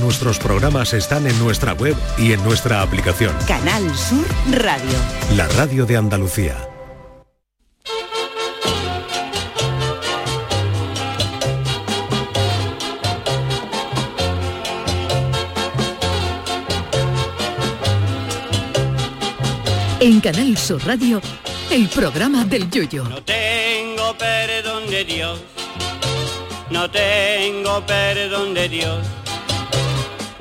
Nuestros programas están en nuestra web y en nuestra aplicación. Canal Sur Radio. La radio de Andalucía. En Canal Sur Radio, el programa del Yoyo. No tengo perdón de Dios, no tengo perdón de Dios,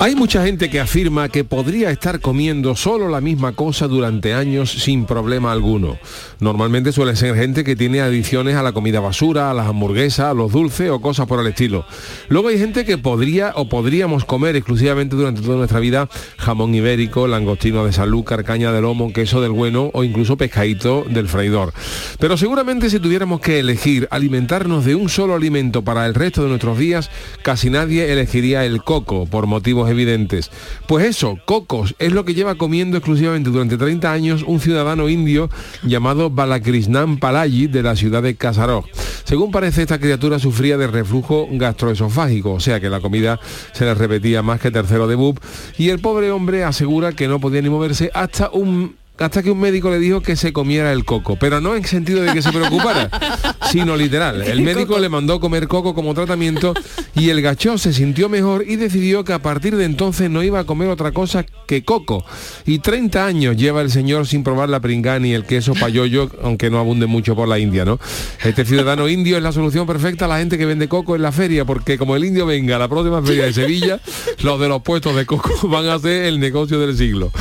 Hay mucha gente que afirma que podría estar comiendo solo la misma cosa durante años sin problema alguno. Normalmente suele ser gente que tiene adicciones a la comida basura, a las hamburguesas, a los dulces o cosas por el estilo. Luego hay gente que podría o podríamos comer exclusivamente durante toda nuestra vida jamón ibérico, langostino de salúcar, caña de lomo, queso del bueno o incluso pescadito del freidor. Pero seguramente si tuviéramos que elegir alimentarnos de un solo alimento para el resto de nuestros días, casi nadie elegiría el coco por motivos evidentes. Pues eso, cocos, es lo que lleva comiendo exclusivamente durante 30 años un ciudadano indio llamado Balakrisnan Palayi de la ciudad de Kasarog. Según parece, esta criatura sufría de reflujo gastroesofágico, o sea que la comida se le repetía más que tercero de bub, y el pobre hombre asegura que no podía ni moverse hasta un hasta que un médico le dijo que se comiera el coco, pero no en sentido de que se preocupara, sino literal. El médico le mandó comer coco como tratamiento y el gachó se sintió mejor y decidió que a partir de entonces no iba a comer otra cosa que coco. Y 30 años lleva el señor sin probar la pringá ni el queso payoyo, aunque no abunde mucho por la India, ¿no? Este ciudadano indio es la solución perfecta a la gente que vende coco en la feria, porque como el indio venga a la próxima feria de Sevilla, los de los puestos de coco van a hacer el negocio del siglo.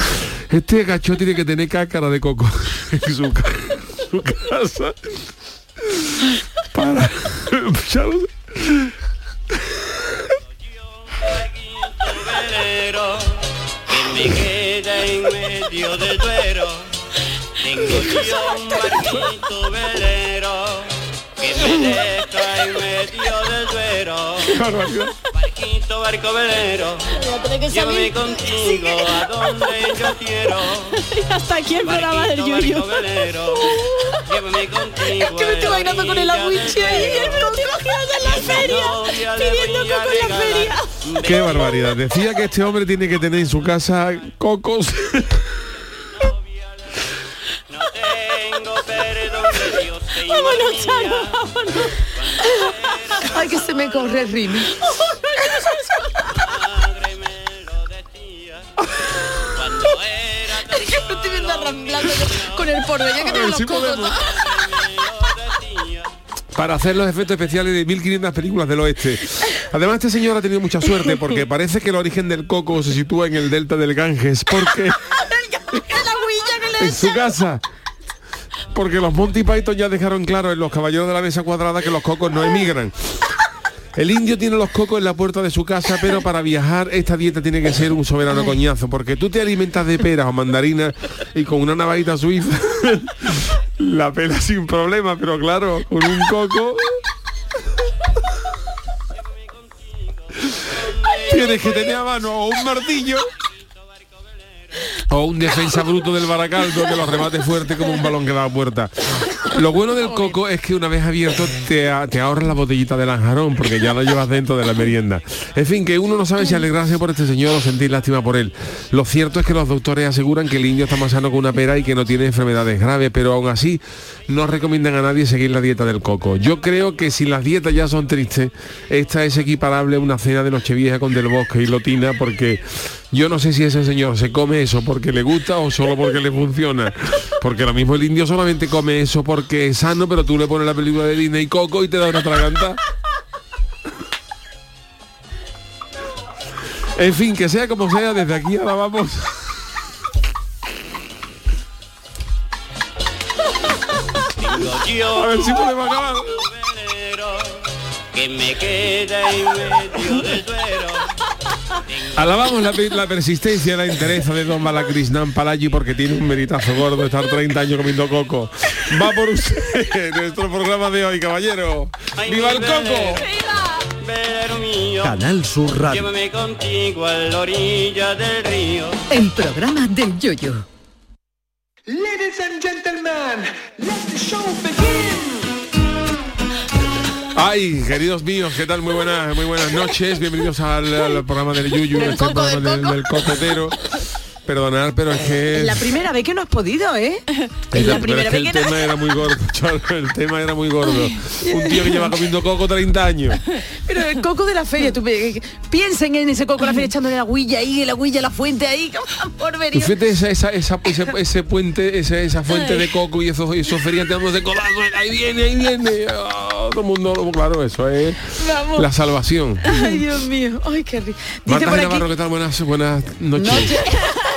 Este gacho tiene que tener cácara de coco en su, ca- su casa. Para. me queda en. Tengo un barquito velero que me deja en medio del duero. Barquito, barco velero, llévame contigo a donde yo quiero. Hasta aquí el programa del barco velero, llévame contigo. Es que me estoy bailando con el abuche ahí, es que lo estoy imaginando en la feria, pidiendo coco en la feria. Qué barbaridad. Decía que este hombre tiene que tener en su casa cocos. Vámonos, Charo, vámonos. Ay, que se me corre el ritmo. Es que me estoy viendo arramblando con el porvenir que ver los podemos. para hacer los efectos especiales de 1500 películas del oeste. Además, este señor ha tenido mucha suerte porque parece que el origen del coco se sitúa en el delta del Ganges, porque en su casa. Porque los Monty Python ya dejaron claro en los caballeros de la mesa cuadrada que los cocos no emigran. El indio tiene los cocos en la puerta de su casa, pero para viajar esta dieta tiene que ser un soberano coñazo, porque tú te alimentas de peras o mandarinas y con una navajita suiza la pela sin problema, pero claro, con un coco tienes que tener a mano un martillo o un defensa bruto del Baracaldo que lo remate fuerte como un balón que da a puerta. Lo bueno del coco es que una vez abierto te, te ahorras la botellita de lanjarón porque ya lo llevas dentro de la merienda. En fin, que uno no sabe si alegrarse por este señor o sentir lástima por él. Lo cierto es que los doctores aseguran que el indio está más sano que una pera y que no tiene enfermedades graves, pero aún así no recomiendan a nadie seguir la dieta del coco. Yo creo que si las dietas ya son tristes, esta es equiparable a una cena de Nochevieja con Del Bosque y Lotina porque yo no sé si ese señor se come eso porque le gusta o solo porque le funciona. Porque lo mismo el indio solamente come eso porque es sano, pero tú le pones la película de Disney y Coco y te da una traganta. En fin, que sea como sea, desde aquí ahora vamos. Yo A ver si podemos acabar. que me queda en medio del duero. Alabamos la, la persistencia y la entereza de Don Balakrisnan Palayi porque tiene un meritazo gordo estar 30 años comiendo coco. Va por usted, nuestro programa de hoy, caballero. Ay, ¡Viva el coco! velero mío, Canal Sur Radio. llévame contigo a la orilla del río. El programa del yoyo. Ladies and gentlemen, let the show begin. Ay, queridos míos, ¿qué tal? Muy buenas, muy buenas noches. Bienvenidos al, al programa del Yuyu, este coco, programa del del, coco. del cocotero. Perdonad, pero es que... Es la primera vez que no has podido, ¿eh? Es la- la primera que el que no... tema era muy gordo, el tema era muy gordo. Un tío que lleva comiendo coco 30 años. Pero el coco de la feria, tú pi- piensen en ese coco de la feria echándole la huilla ahí, la huilla, la fuente ahí, por Tú ver. fíjate esa, esa, esa- ese, ese puente, esa, esa fuente de coco y esos, esos feriantes dándose codazos, ahí viene, ahí viene. Ah, todo el mundo, claro, eso es Vamos. la salvación. Ay, Dios mío. Ay, qué rico. Marta Navarro. ¿qué tal? Buenas, buenas noches.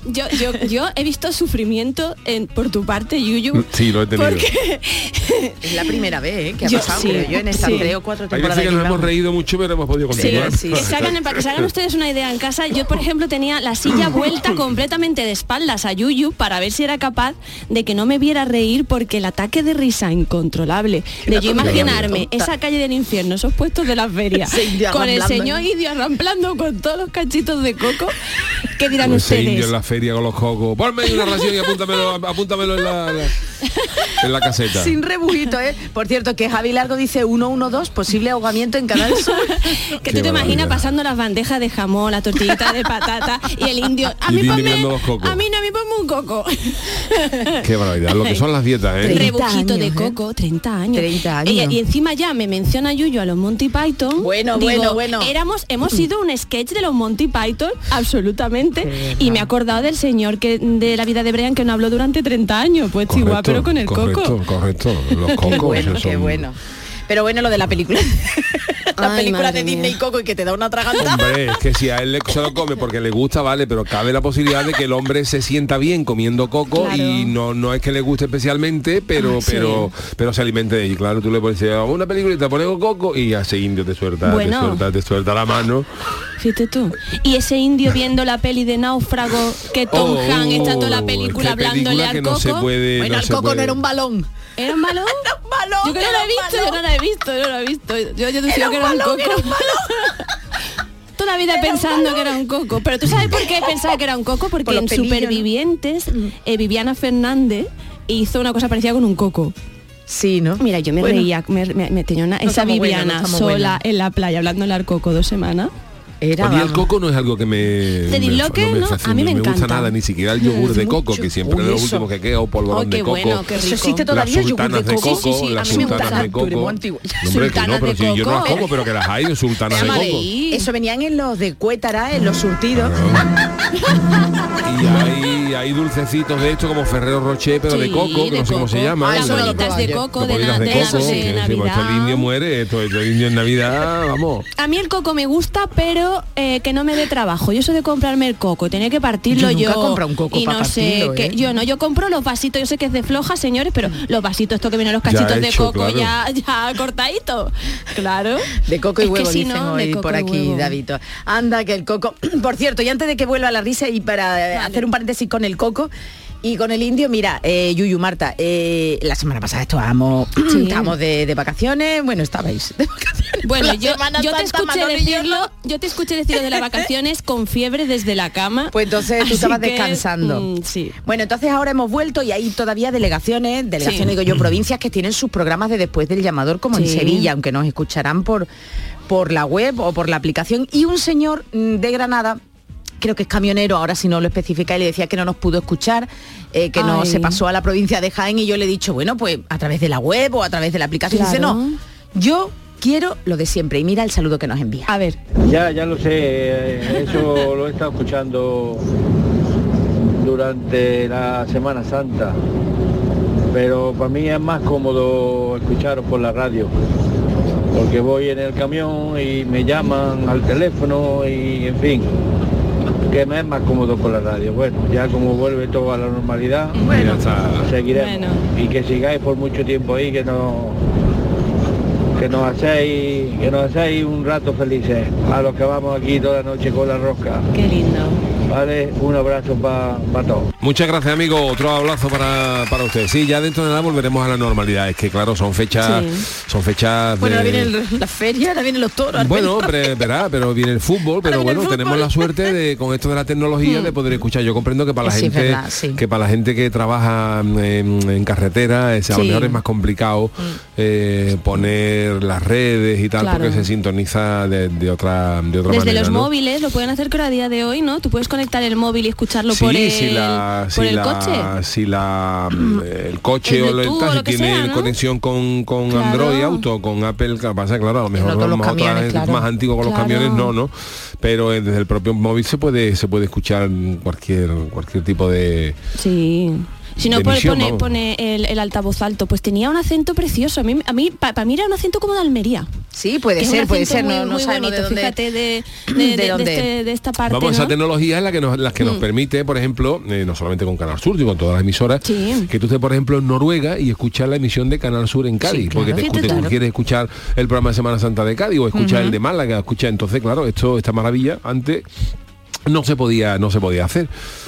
Yo, yo, yo he visto sufrimiento en, por tu parte, Yuyu. Sí, lo he tenido. Porque Es la primera vez ¿eh? que ha Yo- pasado, sí, creo yo, en estas sí. tres o cuatro Hay temporadas. veces que nos que hemos llevamos. reído mucho, pero hemos podido continuar. sí. que se hagan, para que se hagan ustedes una idea en casa, yo por ejemplo tenía la silla vuelta completamente de espaldas a Yuyu para ver si era capaz de que no me viera reír porque el ataque de risa incontrolable de yo imaginarme esa calle del infierno, esos puestos de las ferias, indio con el señor. Idio arramplando con todos los cachitos de coco, ¿qué dirán indio ustedes? Feria con los cocos. Ponme ahí una ración y apúntamelo, apúntamelo en la, la- en la caseta. Sin rebujito, ¿eh? Por cierto, que Javi Largo dice 112, posible ahogamiento en Canal Sur. Que Qué tú te imaginas pasando las bandejas de jamón, la tortillita de patata y el indio. A Y mí ponme, mirando los cocos. a mí no, a mí ponme un coco. Qué barbaridad, lo que son las dietas, ¿eh? 30 Rebujito de ¿eh? coco, 30 años. 30 años. Y, y encima ya me menciona Yuyo a los Monty Python. Bueno, bueno, bueno. Éramos, hemos sido un sketch de los Monty Python, absolutamente. Y me he acordado del señor que de la vida de Brian que no habló durante 30 años. Pues igual, pero con el correcto, coco. Correcto, los Qué cocos. bueno, esos qué son- bueno. Pero bueno, lo de la película. la Ay, película de Disney mía. Coco y que te da una tragantada. Hombre, es que si a él le- se lo come porque le gusta, vale, pero cabe la posibilidad de que el hombre se sienta bien comiendo coco Claro. y no, no es que le guste especialmente, pero, Ah, sí. pero, pero se alimente de ello. Claro, tú le pones "Ah, una película y te pones coco y ya ese indio te suelta, Bueno. te suelta, te suelta la mano. Fíjate tú. Y ese indio viendo la peli de náufrago que Tom Oh, Hanks está toda la película hablándole película al que coco. no se puede. Bueno, no el se Coco no era un balón. ¿Era un balón? Era un balón. Yo que no era la he un visto, yo balón. no la he visto, yo no la he visto. Yo, yo decía que era un coco. era un Toda la vida pensando que era un coco. Pero ¿tú sabes por qué pensaba que era un coco? Porque Por en pelillos, ¿no? Supervivientes, eh, Viviana Fernández hizo una cosa parecida con un coco. Sí, ¿no? Mira, yo me Bueno, reía, me, me- me tenía una, No esa Viviana no sola en la playa hablándole al coco dos semanas. Era, A mí el coco no es algo que me... ¿Te me- disloque? me No, fascina, a mí me gusta encanta. nada, ni siquiera el yogur de coco, que siempre Uy, es lo eso. último que queda, o polvorón Oh, de coco. bueno, qué Eso rico. existe todavía, yogur de de coco. Sí, sí, sí, las a mí me sultanas gusta. de coco. No, hombre, que no, Sultanas pero de si yo no las coco. como, pero que las hay sultanas de coco. Eso venían en los de Cuétara, en los surtidos. Y hay, hay dulcecitos de esto como Ferrero Rocher, pero de coco, que no sé cómo se llama. Las no bolitas de coco de, Navidad. esto el indio muere, esto el indio en Navidad, vamos. A mí el coco me gusta, pero eh, que no me dé trabajo. Yo soy de comprarme el coco, tener que partirlo Yo nunca comprado un coco y no sé que ¿eh? yo no, yo compro los vasitos, yo sé que es de floja, señores, pero los vasitos estos que vienen los cachitos de hecho, coco claro. ya, ya cortaditos. Claro. De coco y huevo, si dicen no, hoy por aquí. Davito. Anda, que el coco... Por cierto, y antes de que vuelva la risa y para hacer un paréntesis con el coco, y con el indio, mira, eh, Yuyu, Marta, eh, la semana pasada estábamos, Sí. estábamos de, de vacaciones, bueno, estabais de vacaciones. Bueno, yo, te escuché decirlo, no. yo te escuché decirlo de las vacaciones con fiebre desde la cama. Pues entonces tú estabas que, descansando. mm, sí. Bueno, entonces ahora hemos vuelto y hay todavía delegaciones, delegaciones Sí. digo yo, provincias que tienen sus programas de después del llamador, como en. Sevilla, aunque nos escucharán por, por la web o por la aplicación. Y un señor mm, de Granada, creo que es camionero, ahora si no lo especifica, y le decía que no nos pudo escuchar, eh, que no se pasó a la provincia de Jaén y yo le he dicho, bueno, pues a través de la web o a través de la aplicación. Dice, Claro. no, yo quiero lo de siempre. Y mira el saludo que nos envía. A ver, Ya, ya lo sé, eh, eso lo he estado escuchando durante la Semana Santa, pero para mí es más cómodo escucharos por la radio, porque voy en el camión y me llaman al teléfono y en fin, que me es más cómodo por la radio. Bueno, ya como vuelve todo a la normalidad, Bueno, seguiremos Bueno. y que sigáis por mucho tiempo ahí, que no que nos hacéis, que nos hacéis un rato felices a los que vamos aquí toda la noche con la rosca. Qué lindo. Vale, un abrazo para todos. Muchas gracias, amigo. Otro abrazo para, para usted. Sí, ya dentro de nada volveremos a la normalidad. Es que, claro, son fechas... Son fechas Bueno, ahora de- viene el- la feria, ahora vienen los toros. Bueno, pero, verá, pero viene el fútbol, pero bueno, tenemos la suerte de con esto de la tecnología de poder escuchar. Yo comprendo que para la Sí, gente verdad, sí. que para la gente que trabaja en, en carretera, es, a lo Sí. mejor es más complicado eh, poner las redes y tal Claro. porque se sintoniza de, de otra de otra Desde manera. los ¿no? móviles lo pueden hacer creo a día de hoy, ¿no? Tú puedes conectar el móvil y escucharlo Sí, por el, si la, por si el la- coche. si la el coche El o el o taxi lo que tiene sea, ¿no? conexión con, con Claro. Android Auto, con Apple, pasa claro, a lo mejor no los más, camiones, claro. más antiguo con los camiones no, ¿no? Pero eh, desde el propio móvil se puede se puede escuchar cualquier cualquier tipo de Sí. Si no de pone, emisión, pone, pone el, el altavoz alto, pues tenía un acento precioso. A mí, a mí para mí era un acento como de Almería. Sí, puede ser, puede ser, muy, no, no muy bonito, de dónde. fíjate de, de, de de- dónde. este- de esta parte. Vamos, esa ¿no? tecnología es la que nos, la que nos permite, por ejemplo, eh, no solamente con Canal Sur, sino con todas las emisoras, Sí. que tú estés, por ejemplo, en Noruega y escuchar la emisión de Canal Sur en Cádiz, claro. porque te, Fíjate, te- claro. quieres escuchar el programa de Semana Santa de Cádiz o escuchar el de Málaga, escuchar, entonces, claro, esto, esta maravilla, antes no se podía, no se podía hacer.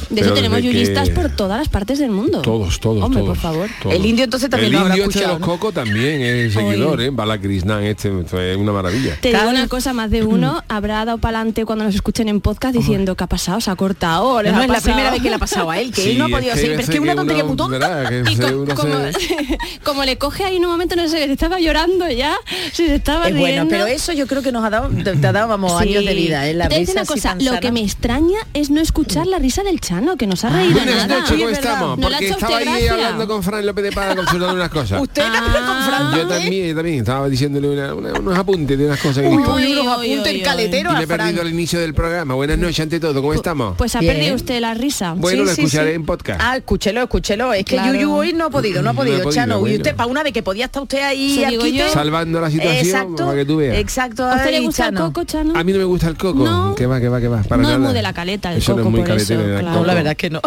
De hecho tenemos que- yuyistas por todas las partes del mundo. Todos, todos, Hombre, todos, por favor. todos. El indio entonces también el lo habrá indio este de los cocos también es seguidor, ¿eh? Balakrishnan, este, es una maravilla. Te digo una cosa, más de uno habrá dado para adelante cuando nos escuchen en podcast diciendo ¿qué ha pasado? ¿Se ha cortado? No, ¿Les no ha es la pasado?". primera vez que le ha pasado a él, que Sí, él no ha podido que seguir. es que una que tontería muy tonta. que se- como, se- como le coge ahí en un momento, no sé, le estaba llorando ya, si se estaba Es bueno, riendo. pero eso yo creo que nos ha dado, te, ha dado vamos, años de vida, ¿eh? La una cosa, lo que me extraña es no escuchar la risa del Chano, que nos ha reído Buenas nada. noches, ¿cómo es estamos? ¿No le ha Porque estaba ahí gracia? hablando con Fran López de Pada consultando unas cosas. Usted también con Ah. Fran Yo también. yo también estaba diciéndole una- una- unos apuntes de unas cosas que Uy, dijo. uy, Uy, unos uy, apuntes uy, el caletero Y me he perdido el inicio del programa. Buenas noches ante todo, ¿cómo estamos? Pues ha Bien. perdido usted la risa. bueno, Sí, lo sí, escucharé sí. en podcast. Ah, escúchelo, escúchelo. Es que Claro. Yuyu hoy no ha podido, no ha podido, Chano. bueno. Y usted, para una vez que podía estar usted ahí yo. Salvando la situación Exacto, para que tú veas. exacto. ¿A usted le gusta el coco, Chano? A mí no me gusta el coco. No. Que va, que va, que va. Para nada. De la caleta el eso no coco, es muy por caletero eso, claro. No, coco. la verdad es que no.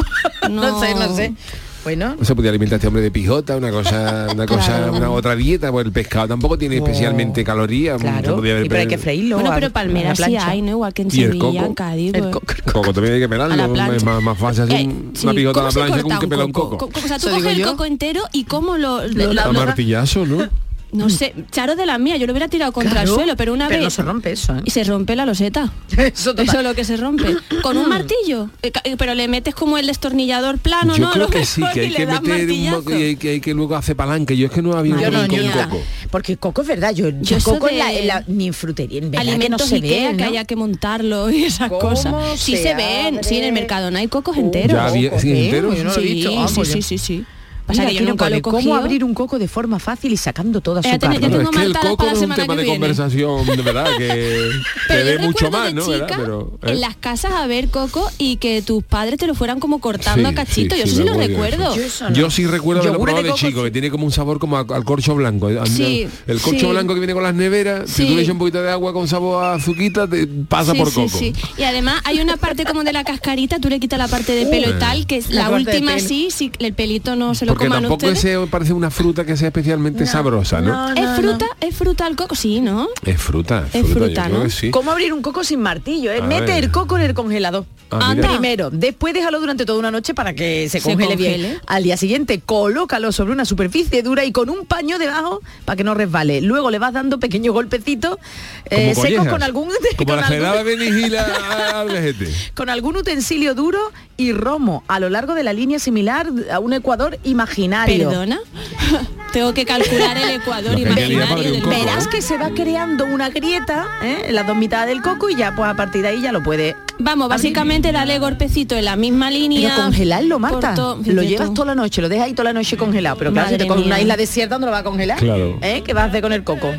no No. sé, no sé. Bueno, No se podía alimentar este hombre de pijota, una cosa, una cosa, Claro. una otra dieta, porque el pescado tampoco tiene No. especialmente calorías. se claro. podía haber Y pero hay que freírlo. Bueno, pero a Palmera la sí plancha. hay, ¿no? Igual que en ¿Y el Sevilla, coco? en Cádiz. El pues. coco. El coco también hay que pelarlo. Es plancha. más, más fácil hacer Eh, un- sí, una pijota a ¿cómo la plancha que un que pela un coco. Co- O sea, tú coges el coco entero y cómo lo... lo- La- A lo- martillazo, ¿no? No sé, Charo de la mía, yo lo hubiera tirado contra Claro, el suelo, pero una pero vez... no se rompe eso, ¿eh? Y se rompe la loseta. Eso total. Eso es lo que se rompe. Con un martillo. Eh, eh, Pero le metes como el destornillador plano, Yo ¿no? creo Lo que sí, que hay y le que das meter un mo- y hay que, hay que luego hacer palanque. Yo es que no había Yo no, con yo coco. Porque coco es verdad, yo, yo Yo eso coco en la, de en la- ni en frutería, en verdad que no Alimentos se Ikea ve, que haya que montarlo y esas ¿Cómo cosas. Sí se se ven, sí en el abre? mercado no hay cocos enteros. Ya había- coco, sí, sí, sí. Pasa Mira, que yo nunca no lo he cogido. ¿Cómo abrir un coco de forma fácil y sacando toda su carne? Bueno, tengo es que el coco es un tema de viene. conversación, de verdad, que, que Pero yo dé mucho más, chica, Pero, ¿eh? en las casas a ver coco y que tus padres te lo fueran como cortando Sí, a cachito. sí, yo sí, eso sí me lo recuerdo. Yo eso no. Yo sí recuerdo Yogures probado de, de coco, chico, que tiene como un sabor como al corcho blanco. El corcho sí. blanco que viene con las neveras, si tú le echas un poquito de agua con sabor a azuquita, te pasa por coco. sí. Y además hay una parte como de la cascarita, tú le quitas la parte de pelo y tal, que es La última sí, sí, el pelito no se lo Porque tampoco ese parece una fruta que sea especialmente sabrosa, ¿no? ¿Es fruta? ¿Es fruta el coco? Sí, ¿no? Es fruta, es Es fruta, ¿no? sí. ¿Cómo abrir un coco sin martillo? eh? A Mete ver. el coco en el congelador. Ah. Primero, después déjalo durante toda una noche para que se Se congele, bien. Al día siguiente, colócalo sobre una superficie dura y con un paño debajo para que no resbale. Luego le vas dando pequeños golpecitos eh, Como secos con algún Como con la algún- con algún utensilio duro y romo a lo largo de la línea similar a un ecuador imaginario. ¿Perdona? Tengo que calcular el ecuador imaginario del coco. Verás que se va creando una grieta ¿eh? en las dos mitades del coco y ya pues a partir de ahí ya lo puede Vamos, básicamente darle golpecito en la misma Pero línea. congelarlo, por Marta. to- Lo llevas toda la noche, lo dejas ahí toda la noche congelado. Pero claro, si Madre te coges una isla desierta, ¿dónde lo va a congelar? Claro. ¿Eh? ¿Qué vas a hacer con el coco?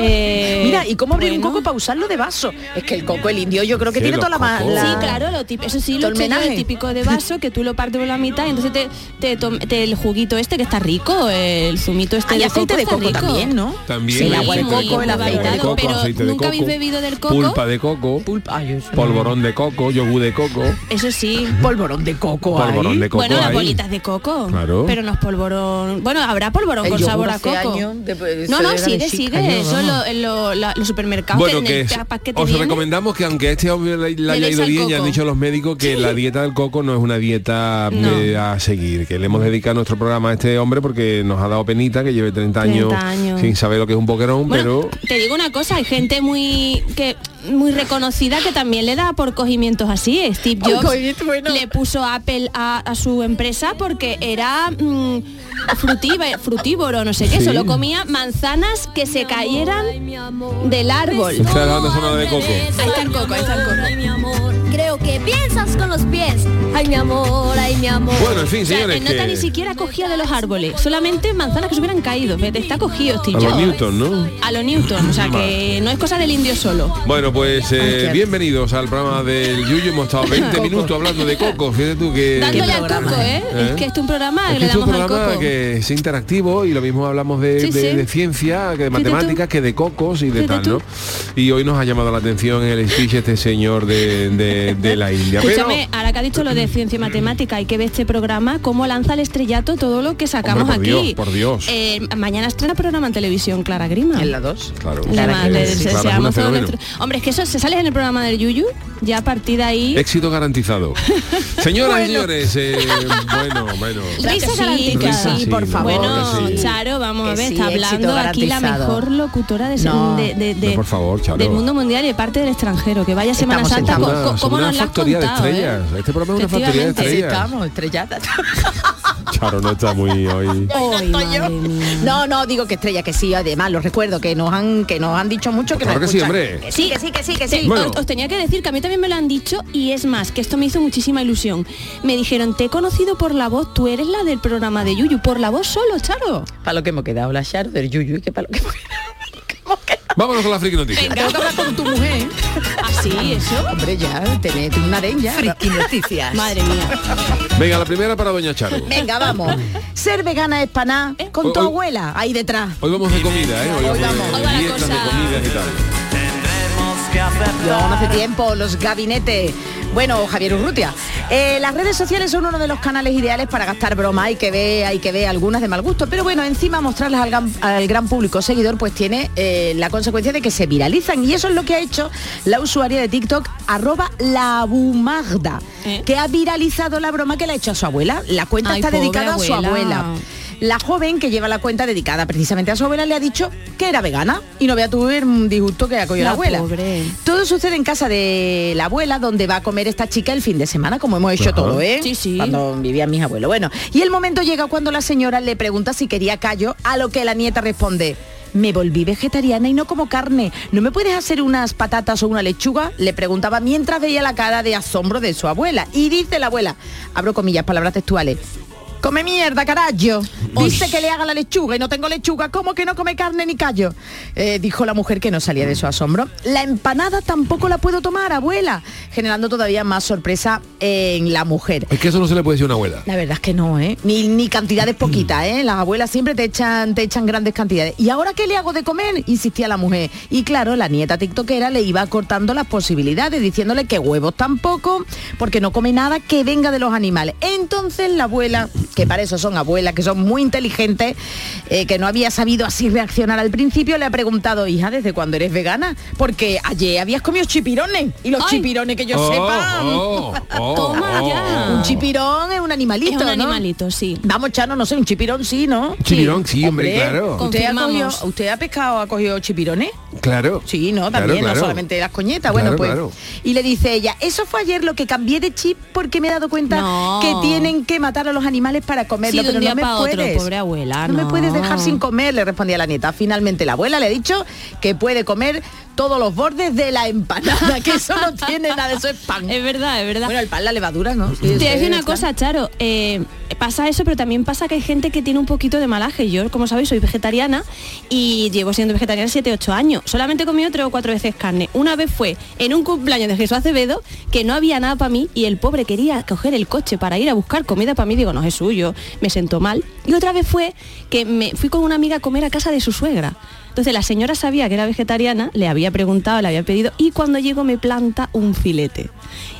Eh, Mira, ¿y cómo abrir un coco para usarlo de vaso? Es que el coco, el indio, yo creo que Sí, tiene toda la, ma- cocos. la- Sí, claro, lo tip- eso sí, lo el típico de vaso que tú lo partes por la mitad y entonces te, te, te- el juguito este que está rico, el zumito este Hay de aceite de está coco rico. también, ¿no? También Sí, el agua, el aceite de coco, el coco, aceite agua de de coco. pero aceite de ¿nunca habéis coco, bebido del coco? Pulpa de coco, Pulpa, ay, polvorón de coco, yogur de coco. Eso sí. Polvorón de coco. hay. De coco bueno, las bolitas de coco. Claro. Pero no es polvorón. Bueno, habrá polvorón El con sabor a coco. de- de- no, no, de- sigue, de sigue. Eso lo- en lo- la- los supermercados Bueno, que que en es- el paquete os viene. recomendamos que aunque este hombre le, haya ido bien, ya han dicho los médicos que la dieta del coco no es una dieta No. eh, a seguir, que le hemos dedicado nuestro programa a este hombre porque nos ha dado penita que lleve 30 años, 30 años. sin saber lo que es un boquerón, Bueno, pero te digo una cosa, hay gente muy que muy reconocida que también le da por cogimientos así. Steve Jobs cogimiento, bueno. le puso Apple a, a su empresa porque era mm, frutíva- frutívoro, no sé qué, Sí. solo comía manzanas que se cayeran del árbol. esta es la banda sonora de coco. Ahí está el coco, ahí está el coco. Ay, mi amor, creo que piensas con los pies. Ay, mi amor, ay, mi amor. Bueno, en fin, O sea, señores, el nota que ni siquiera cogía de los árboles, solamente manzanas que se hubieran caído. Está cogido, Steve a los. Newton, ¿no? A lo Newton, o sea que no es cosa del indio solo. Bueno, pues eh, bienvenidos al programa del Yuyu. Hemos estado 20 minutos hablando de coco. Fíjate tú que... Dándole al programa, coco, ¿eh? ¿Eh? Es que esto es un programa que que le es un damos al coco. que es interactivo y lo mismo hablamos de, Sí, de- sí. de ciencia, que de matemáticas, tú. Que de cocos y de tal, ¿no? Y hoy nos ha llamado la atención el speech este señor de, de- de la India. Pero, Escúchame, ahora que ha dicho lo de ciencia y matemática, hay que ver este programa, cómo lanza al estrellato todo lo que sacamos Hombre, por aquí. Dios, por Dios. Eh, mañana estrena programa en televisión Clara Grima. En la 2. claro, Clara nuestro- Hombre, es que eso se sale en el programa del Yuyu, ya a partir de ahí. Éxito garantizado. Señoras y señores, eh, bueno, bueno. Risa sí, garantizada. que sí, por favor. Bueno, sí. Charo, vamos Que a ver, sí, está hablando aquí la mejor locutora de, No. de- de- de- No, por favor, Charo. del mundo mundial y de parte del extranjero. Que vaya Semana Estamos Santa, sentados. co- co- Somos ¿cómo una nos la has contado, eh? estrellas. Este programa es una factoría de estrellas. Estamos estrelladas. Charo no está muy hoy. No, no, digo que estrella, que sí, además, lo recuerdo, que nos han, que nos han dicho mucho que Pues claro nos que sí, hombre. Que sí, que sí, que sí, que sí. Bueno. os, os tenía que decir que a mí también me lo han dicho y es más, que esto me hizo muchísima ilusión. Me dijeron, te he conocido por la voz, tú eres la del programa de Yuyu, por la voz solo, Charo. Para lo que hemos quedado, la Charo del Yuyu, y que para lo que hemos quedado. Vámonos con la friki noticia. Que hablar con tu mujer. Así, eso. Hombre, ya, tenés un aren ya. Friki Noticias. Madre mía. Venga, la primera para Doña Charo. Venga, vamos. Ser vegana es paná con tu Hoy- abuela, ahí detrás. Hoy vamos de comida, ¿eh? Hoy Hoy vamos vamos. de Hoy va la dietas, de comidas y tal. Llevamos hace tiempo los gabinetes. Bueno, Javier Urrutia. eh, las redes sociales son uno de los canales ideales para gastar broma. Hay que ver, hay que ver algunas de mal gusto. Pero bueno, encima mostrarlas al gran, al gran público seguidor, pues tiene eh, la consecuencia de que se viralizan. Y eso es lo que ha hecho la usuaria de TikTok, arroba la Bumagda, ¿Eh? que ha viralizado la broma que le ha hecho a su abuela. La cuenta Ay, está dedicada a su abuela. La joven que lleva la cuenta dedicada precisamente a su abuela le ha dicho que era vegana y no vea tú el disgusto que ha cogido la, La abuela. pobre. Todo sucede en casa de la abuela, donde va a comer esta chica el fin de semana, como hemos hecho Ajá. todo, ¿eh? Sí, sí. Cuando vivían mis abuelos. Bueno, y el momento llega cuando la señora le pregunta si quería callo, a lo que la nieta responde. Me volví vegetariana y no como carne. ¿No me puedes hacer unas patatas o una lechuga? Le preguntaba mientras veía la cara de asombro de su abuela. Y dice la abuela, abro comillas, palabras textuales. Come mierda, carajo. Dice que le haga la lechuga y no tengo lechuga. ¿Cómo que no come carne ni callo? Eh, dijo la mujer que no salía de su asombro. La empanada tampoco la puedo tomar, abuela. Generando todavía más sorpresa en la mujer. Es que eso no se le puede decir a una abuela. La verdad es que no, ¿eh? Ni, ni cantidades poquitas, ¿eh? Las abuelas siempre te echan, te echan grandes cantidades. ¿Y ahora qué le hago de comer? Insistía la mujer. Y claro, la nieta tiktokera le iba cortando las posibilidades, diciéndole que huevos tampoco, porque no come nada que venga de los animales. Entonces la abuela, que para eso son abuelas, que son muy inteligentes, eh, que no había sabido así reaccionar al principio, le ha preguntado, hija, ¿desde cuándo eres vegana? Porque ayer habías comido chipirones. Y los Ay. chipirones que yo Oh, sepa... oh, oh, Toma oh, ya. oh. Un chipirón es un animalito, Es un ¿no? animalito, sí. Vamos, Chano, no sé, un chipirón sí, ¿no? Chipirón, sí, hombre, claro. ¿Usted ha, cogido, ¿Usted ha pescado, ha cogido chipirones? Claro. Sí, ¿no? Claro, También, claro. no solamente las coñetas. Claro, bueno, pues. claro. Y le dice ella, eso fue ayer lo que cambié de chip porque me he dado cuenta No. que tienen que matar a los animales para comerlo. Sí, pero no me otro, puedes. pobre abuela, No, me puedes dejar sin comer, le respondía la nieta. Finalmente la abuela le ha dicho que puede comer todos los bordes de la empanada, que eso no tiene nada, eso es pan. Es verdad, es verdad. Bueno, el pan, la levadura, ¿no? Sí, Te voy a eso decir es una cosa, Charo. eh, pasa eso, pero también pasa que hay gente que tiene un poquito de malaje. Yo, como sabéis, soy vegetariana y llevo siendo vegetariana 7, 8 años. Solamente he comido tres o cuatro veces carne. Una vez fue en un cumpleaños de Jesús Acevedo, que no había nada para mí y el pobre quería coger el coche para ir a buscar comida para mí. Digo, no, Jesús, yo me sentó mal. Y otra vez fue que me fui con una amiga a comer a casa de su suegra. Entonces la señora sabía que era vegetariana, le había preguntado, le había pedido y cuando llego me planta un filete.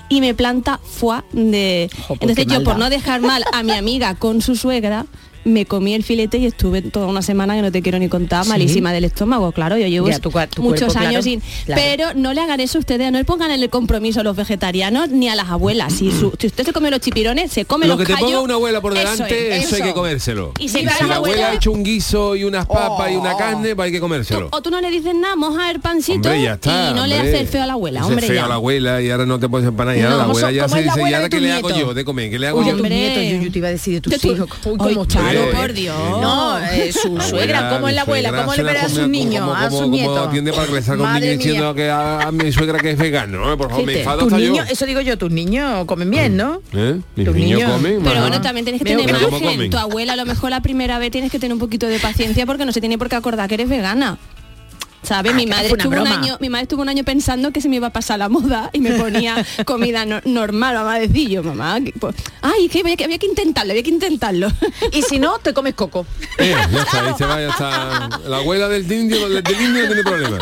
Y me planta foie de... Entonces yo por no dejar mal a mi amiga con su suegra, me comí el filete y estuve toda una semana que no te quiero ni contar, ¿Sí? malísima del estómago, claro, yo llevo Ya, tu muchos cuerpo, años claro, sin... claro. Pero no le hagan eso ustedes, no le pongan en el compromiso a los vegetarianos ni a las abuelas. Si, su- si usted se come los chipirones, se come Lo los que te ponga una abuela por eso delante, es, eso, hay que comérselo. Y si si va la la abuela ha hecho un guiso y unas papas y una carne, pues hay que comérselo. O tú no le dices nada, moja el pancito Hombre, ya está, y no le hombre. hace el feo a la abuela, hombre. feo ya. a la abuela y ahora no te puedes empanar y No, ahora la ¿cómo abuela ya se dice, ¿y ahora qué le hago yo de comer? ¿Qué le hago yo? te iba a decir de tus hijos. Está. por Dios. No, eh, su suegra, ¿cómo es la abuela? ¿Cómo le verá a como- sus niños, como- a como- sus como nietos? atiende para regresar con un Madre niño diciendo mía. que a, a mi suegra que es vegano, ¿eh? por favor, me enfado yo. niños, eso digo yo, tus niños comen bien, ¿no? ¿Eh? Mis tus niños niños. comen. Pero bueno, también tienes que tener que- ¿Cómo margen. comen? Tu abuela a lo mejor la primera vez tienes que tener un poquito de paciencia porque no se tiene por qué acordar que eres vegana. ¿Sabes? Mi Ah, madre, estuvo un año, mi madre estuvo un año pensando que se me iba a pasar la moda y me ponía comida no- normal, mamá decía yo, mamá, que, pues, ay, que había, que había que intentarlo, había que intentarlo. Y si no, te comes coco. Eh, ya está, ahí se va, ya está. La abuela del indio, del, del indio no tiene problema.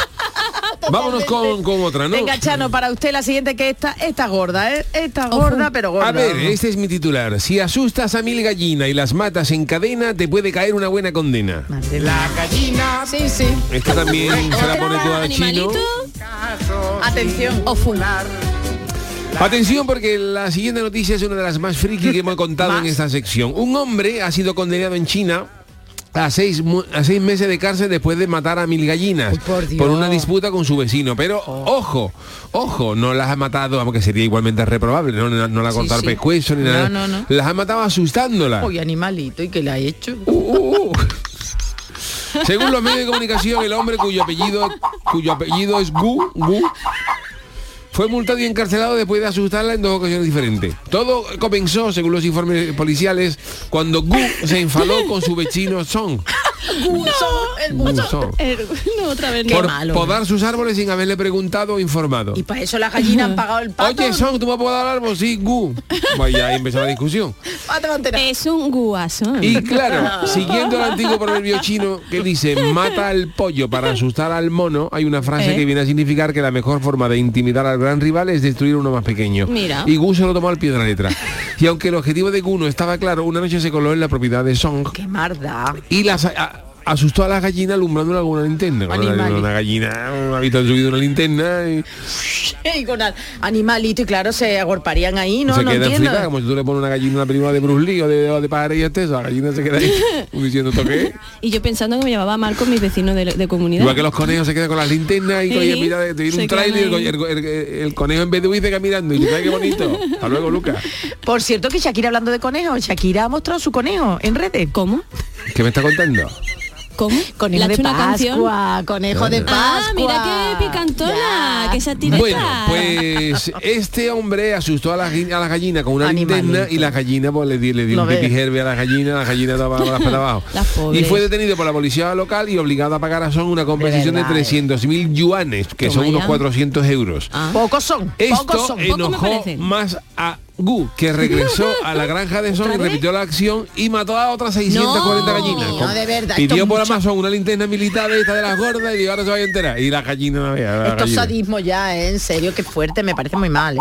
Vámonos con, con otra, ¿no? Venga, Chano, para usted la siguiente que esta, esta gorda, ¿eh? Esta gorda, pero gorda. A ver, este es mi titular. Si asustas a mil gallinas y las matas en cadena, te puede caer una buena condena. La gallina. Sí, sí. Esta también se la pone toda chino. Atención. o fumar. Atención porque la siguiente noticia es una de las más friki que hemos contado en esta sección. Un hombre ha sido condenado en China a seis, a seis meses de cárcel después de matar a mil gallinas Uy, por una disputa con su vecino. Pero ojo, ojo, no las ha matado, aunque sería igualmente reprobable, no, no, no la ha Sí, cortado sí. el pescuezo ni No, nada. no, no. Las ha matado asustándola. Uy, animalito, ¿y qué le ha hecho? Uh, uh, uh. Según los medios de comunicación, el hombre cuyo apellido, cuyo apellido es Gu, Gu, fue multado y encarcelado después de asustarla en dos ocasiones diferentes. Todo comenzó, según los informes policiales, cuando Gu se enfadó con su vecino Song. El Gu Song. Er- No, otra vez Qué no. Por malo, podar sus árboles sin haberle preguntado o informado. Y para eso las gallinas han pagado el pato. Oye, Song, ¿tú me has podado el árbol? Sí, Gu. Vaya, ahí empezó la discusión. Mantera. Es un guasón. Y claro, siguiendo el antiguo proverbio chino que dice mata al pollo para asustar al mono, hay una frase ¿Eh? que viene a significar que la mejor forma de intimidar al gran rival es destruir uno más pequeño. Mira. Y Gu se lo tomó al pie de la letra. Y aunque el objetivo de Gu no estaba claro, una noche se coló en la propiedad de Song Qué marda. y las a- asustó a la gallina alumbrándola con una linterna. Con una, una gallina ha visto subido una linterna y Y con al- animalito, y claro, se agorparían ahí, ¿no? se no queda entiendo. flipada, como si tú le pones una gallina una película de Bruce Lee o de, o de pajarilla este, esa gallina se queda ahí diciendo toque. Y yo pensando que me llevaba mal con mis vecinos de, de comunidad. Igual que los conejos se quedan con las linternas y mira de te viene un quedan trailer y el, el- el- el conejo en vez de huir se queda mirando y dice, "Ay, qué bonito. Hasta luego, Lucas. Por cierto que Shakira hablando de conejos, Shakira ha mostrado su conejo en redes. ¿Cómo? ¿Qué me está contando? ¿Cómo? Conejo ¿Le ha de hecho una canción? Pascua, conejo de Pascua. Ah, mira qué picantona, Ya. qué satireta. Bueno, pues este hombre asustó a la, a la gallina con una linterna y la gallina pues, le, le dio Lo un pipijerbe a la gallina, la gallina estaba para para abajo. Las. Y fue detenido por la policía local y obligado a pagar a Son una compensación de, verdad, eh. 300 mil yuanes, que Toma son unos ya. 400 euros. Ah. Pocos son, pocos Esto son. Enojó más a Gu, que regresó a la granja de Son y ¿Otra vez? repitió la acción y mató a otras 640 No, gallinas. no, de verdad, Pidió por mucho- Amazon una linterna militar de esta de las gordas y digo, ahora se va a enterar. Y la gallina no la Esto es sadismo ya, ¿eh? en serio, qué fuerte, me parece muy mal. ¿eh?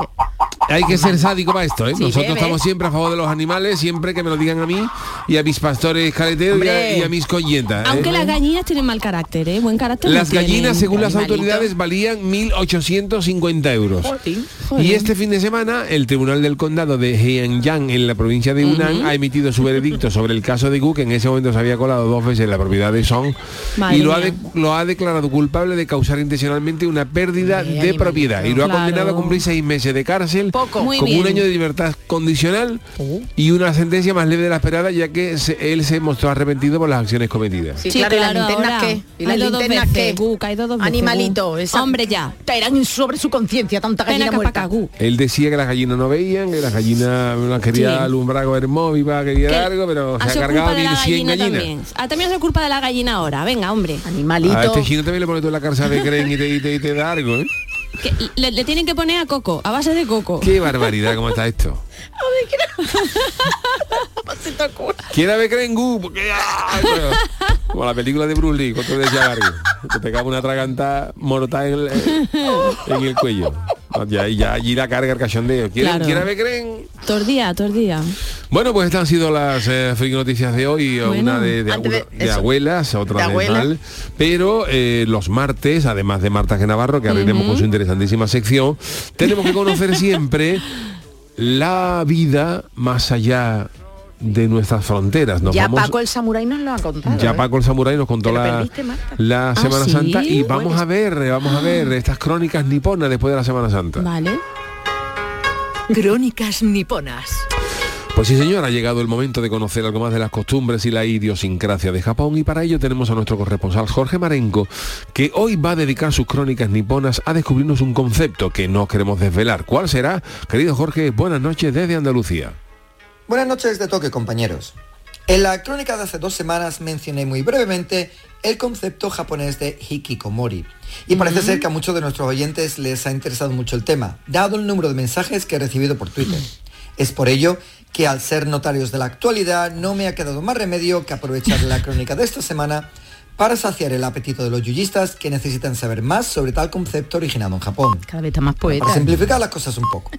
Hay que ser sádico para esto, ¿eh? Sí, Nosotros bebe. estamos siempre a favor de los animales, siempre que me lo digan a mí y a mis pastores caleteros y a, Hombre. y a mis colletas. ¿eh? Aunque las gallinas tienen mal carácter, ¿eh? Buen carácter. no Las gallinas, tienen. según las animalito. autoridades, valían 1.850 euros. Joder. Y este fin de semana, el Tribunal del Condado de Heiyang, en la provincia de Yunnan, ha emitido su veredicto sobre el caso de Gu, que en ese momento se había colado dos veces en la propiedad de Song, Madre y lo ha, de- lo ha declarado culpable de causar intencionalmente una pérdida Ay, de animalito. propiedad. Y lo ha Claro. condenado a cumplir seis meses de cárcel poco. Muy como un año de libertad condicional y una sentencia más leve de la esperada, ya que se- él se mostró arrepentido por las acciones cometidas. Sí, Sí, claro, ¿y claro, las linternas que veces, Animalito, esa- Hombre, ya. Caerán sobre su conciencia tanta gallina muerta. Él decía que las gallinas no veían, que las gallinas las quería Sí. alumbrar con el móvil, para que diera Que algo, pero ha se ha cargado culpa de la 1.100 gallina gallinas. también. Ah, también es culpa de la gallina ahora. Venga, hombre. Animalito. A este chino también le pones tú en la cárcel de creen y te, y te- y te da algo, ¿eh? Que le, le tienen que poner a coco, a base de coco. Qué barbaridad, ¿cómo está esto? te? ¿Quién ver Krengu? Porque Como la película de Bruce Lee, con todo de largo. Te pegaba una traganta mortal en el, en el cuello. Ya, ya allí la carga el cachondeo. ¿Quieren, Claro. ¿quieren ver Kren? Tordía, tordía. Bueno, pues estas han sido las eh, friki noticias de hoy, Bueno, una de, abuelas, otra de abuela. mal, pero eh, los martes, además de Marta G. Navarro, que abriremos con su interesantísima sección, tenemos que conocer siempre la vida más allá de nuestras fronteras. Nos ya vamos- Paco el samurái nos lo ha contado. ya ¿eh? Paco el Samurái nos contó la, la ¿Ah, Semana sí? Santa y vamos a ver, vamos a ver estas crónicas niponas después de la Semana Santa. Vale. Crónicas niponas. Pues sí, señor, ha llegado el momento de conocer algo más de las costumbres y la idiosincrasia de Japón y para ello tenemos a nuestro corresponsal Jorge Marenco, que hoy va a dedicar sus crónicas niponas a descubrirnos un concepto que no queremos desvelar. ¿Cuál será? Querido Jorge, buenas noches desde Andalucía. Buenas noches de toque, compañeros. En la crónica de hace dos semanas mencioné muy brevemente el concepto japonés de hikikomori. Y parece ser que a muchos de nuestros oyentes les ha interesado mucho el tema, dado el número de mensajes que he recibido por Twitter. Es por ello que al ser notarios de la actualidad no me ha quedado más remedio que aprovechar la crónica de esta semana para saciar el apetito de los yuyistas que necesitan saber más sobre tal concepto originado en Japón. Cada vez está más poeta. Para simplificar las cosas un poco.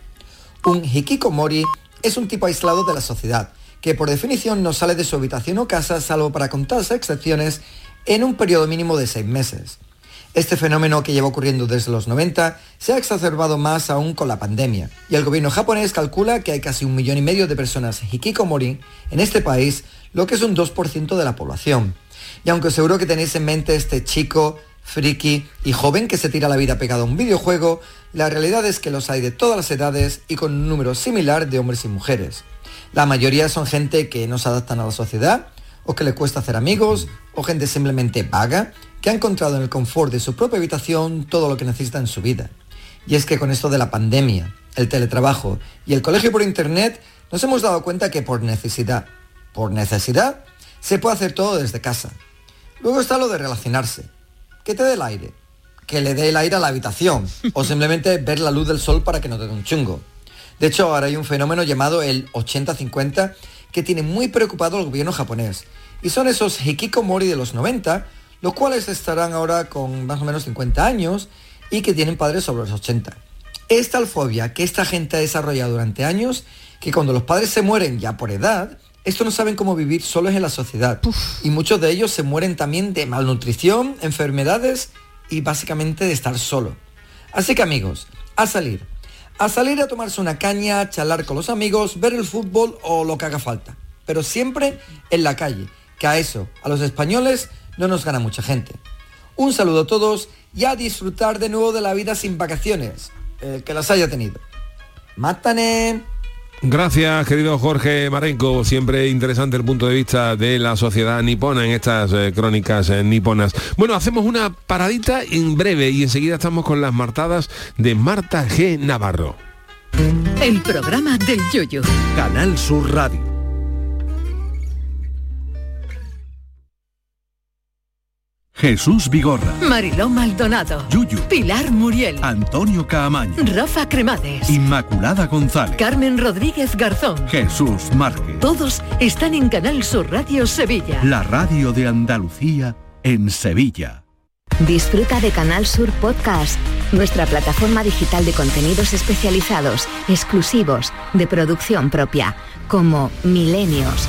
Un hikikomori es un tipo aislado de la sociedad, que por definición no sale de su habitación o casa salvo para contadas excepciones en un periodo mínimo de seis meses. Este fenómeno que lleva ocurriendo desde los 90 se ha exacerbado más aún con la pandemia, y el gobierno japonés calcula que hay casi un millón y medio de personas hikikomori en este país, lo que es un 2% de la población. Y aunque seguro que tenéis en mente este chico, friki y joven que se tira la vida pegado a un videojuego, la realidad es que los hay de todas las edades y con un número similar de hombres y mujeres. La mayoría son gente que no se adaptan a la sociedad, o que le cuesta hacer amigos, o gente simplemente vaga, que ha encontrado en el confort de su propia habitación todo lo que necesita en su vida. Y es que con esto de la pandemia, el teletrabajo y el colegio por internet, nos hemos dado cuenta que por necesidad, por necesidad, se puede hacer todo desde casa. Luego está lo de relacionarse. Que te dé el aire. Que le dé el aire a la habitación. O simplemente ver la luz del sol para que no te dé un chungo. De hecho, ahora hay un fenómeno llamado el 80-50 que tiene muy preocupado al gobierno japonés. Y son esos hikikomori de los 90, los cuales estarán ahora con más o menos 50 años y que tienen padres sobre los 80. Es tal fobia que esta gente ha desarrollado durante años que cuando los padres se mueren ya por edad, estos no saben cómo vivir solos en la sociedad. Y muchos de ellos se mueren también de malnutrición, enfermedades y básicamente de estar solo. Así que amigos, a salir. A salir a tomarse una caña, a charlar con los amigos, ver el fútbol o lo que haga falta. Pero siempre en la calle, que a eso, a los españoles, no nos gana mucha gente. Un saludo a todos y a disfrutar de nuevo de la vida sin vacaciones, que las haya tenido. ¡Mátane! Gracias, querido Jorge Marenco. Siempre interesante el punto de vista de la sociedad nipona en estas eh, crónicas eh, niponas. Bueno, hacemos una paradita en breve y enseguida estamos con las martadas de Marta G. Navarro. El programa del yoyo. Canal Sur Radio. Jesús Vigorra, Mariló Maldonado. Yuyu, Pilar Muriel. Antonio Caamaño, Rafa Cremades. Inmaculada González, Carmen Rodríguez Garzón. Jesús Márquez. Todos están en Canal Sur Radio Sevilla. La radio de Andalucía en Sevilla. Disfruta de Canal Sur Podcast, nuestra plataforma digital de contenidos especializados, exclusivos, de producción propia, como Milenios,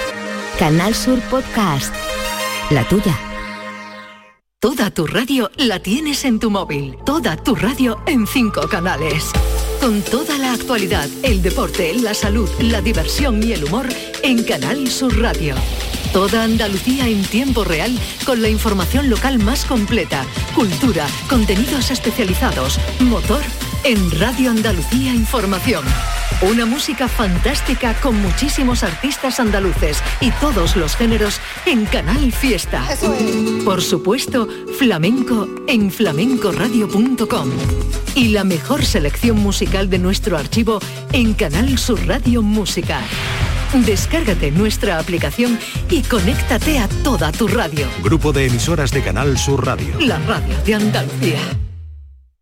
Canal Sur Podcast. La tuya. Toda tu radio la tienes en tu móvil. Toda tu radio en cinco canales. Con toda la actualidad, el deporte, la salud, la diversión y el humor en Canal Sur Radio. Toda Andalucía en tiempo real con la información local más completa, cultura, contenidos especializados, motor en Radio Andalucía Información. Una música fantástica con muchísimos artistas andaluces y todos los géneros en Canal Fiesta. Por supuesto, flamenco en flamencoradio.com. Y la mejor selección musical de nuestro archivo en Canal Sur Radio Música. Descárgate nuestra aplicación y conéctate a toda tu radio. Grupo de emisoras de Canal Sur Radio. La radio de Andalucía.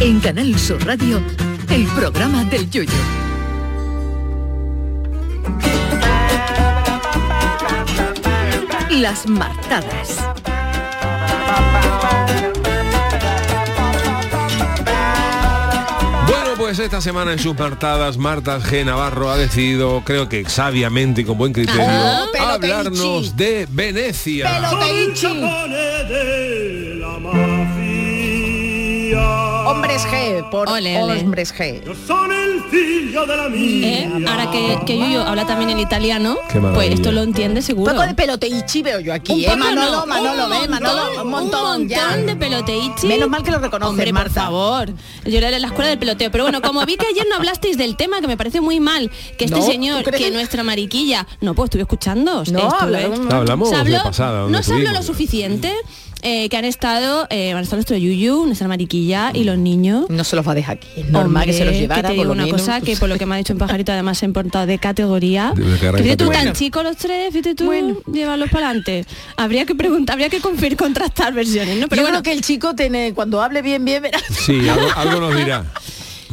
En Canal Sur Radio, el programa del Yoyo. Las martadas. Bueno, pues esta semana en sus martadas, Marta G. Navarro ha decidido, creo que sabiamente y con buen criterio, Ah, peloteichi. hablarnos de Venecia. Hombres G, por Ole, ole. hombres G. ¿Eh? Ahora que, que Yuyo habla también en italiano, pues esto lo entiende seguro. Un poco de peloteichi veo yo aquí, Un ¿eh? poco Manolo, no, Manolo, un ¿ves? Manolo, montón, un montón, un ya. montón de peloteichi. Menos mal que lo reconoces, Hombre, por Marta. favor. Yo era de la escuela del peloteo. Pero bueno, como vi que ayer no hablasteis del tema, que me parece muy mal, que este No, ¿tú señor, que nuestra mariquilla, no, pues estuve escuchando. No, estuve- hablamos- No, hablamos se de habló- pasada, donde no se habló lo suficiente. Eh, que han estado, eh, han estado nuestro Yuyu, nuestra mariquilla y los niños. No se los va a dejar aquí. Es normal que se los llevara, que te por digo lo una menos, cosa que por lo que me ha dicho un pajarito además se han portado de categoría. Fíjate tú tan chicos los tres, fíjate tú, llevarlos para adelante. Habría que preguntar, habría que confir, contrastar versiones, ¿no? Pero Yo bueno, creo que el chico tiene, cuando hable bien, bien, verás. Sí, algo, algo nos dirá.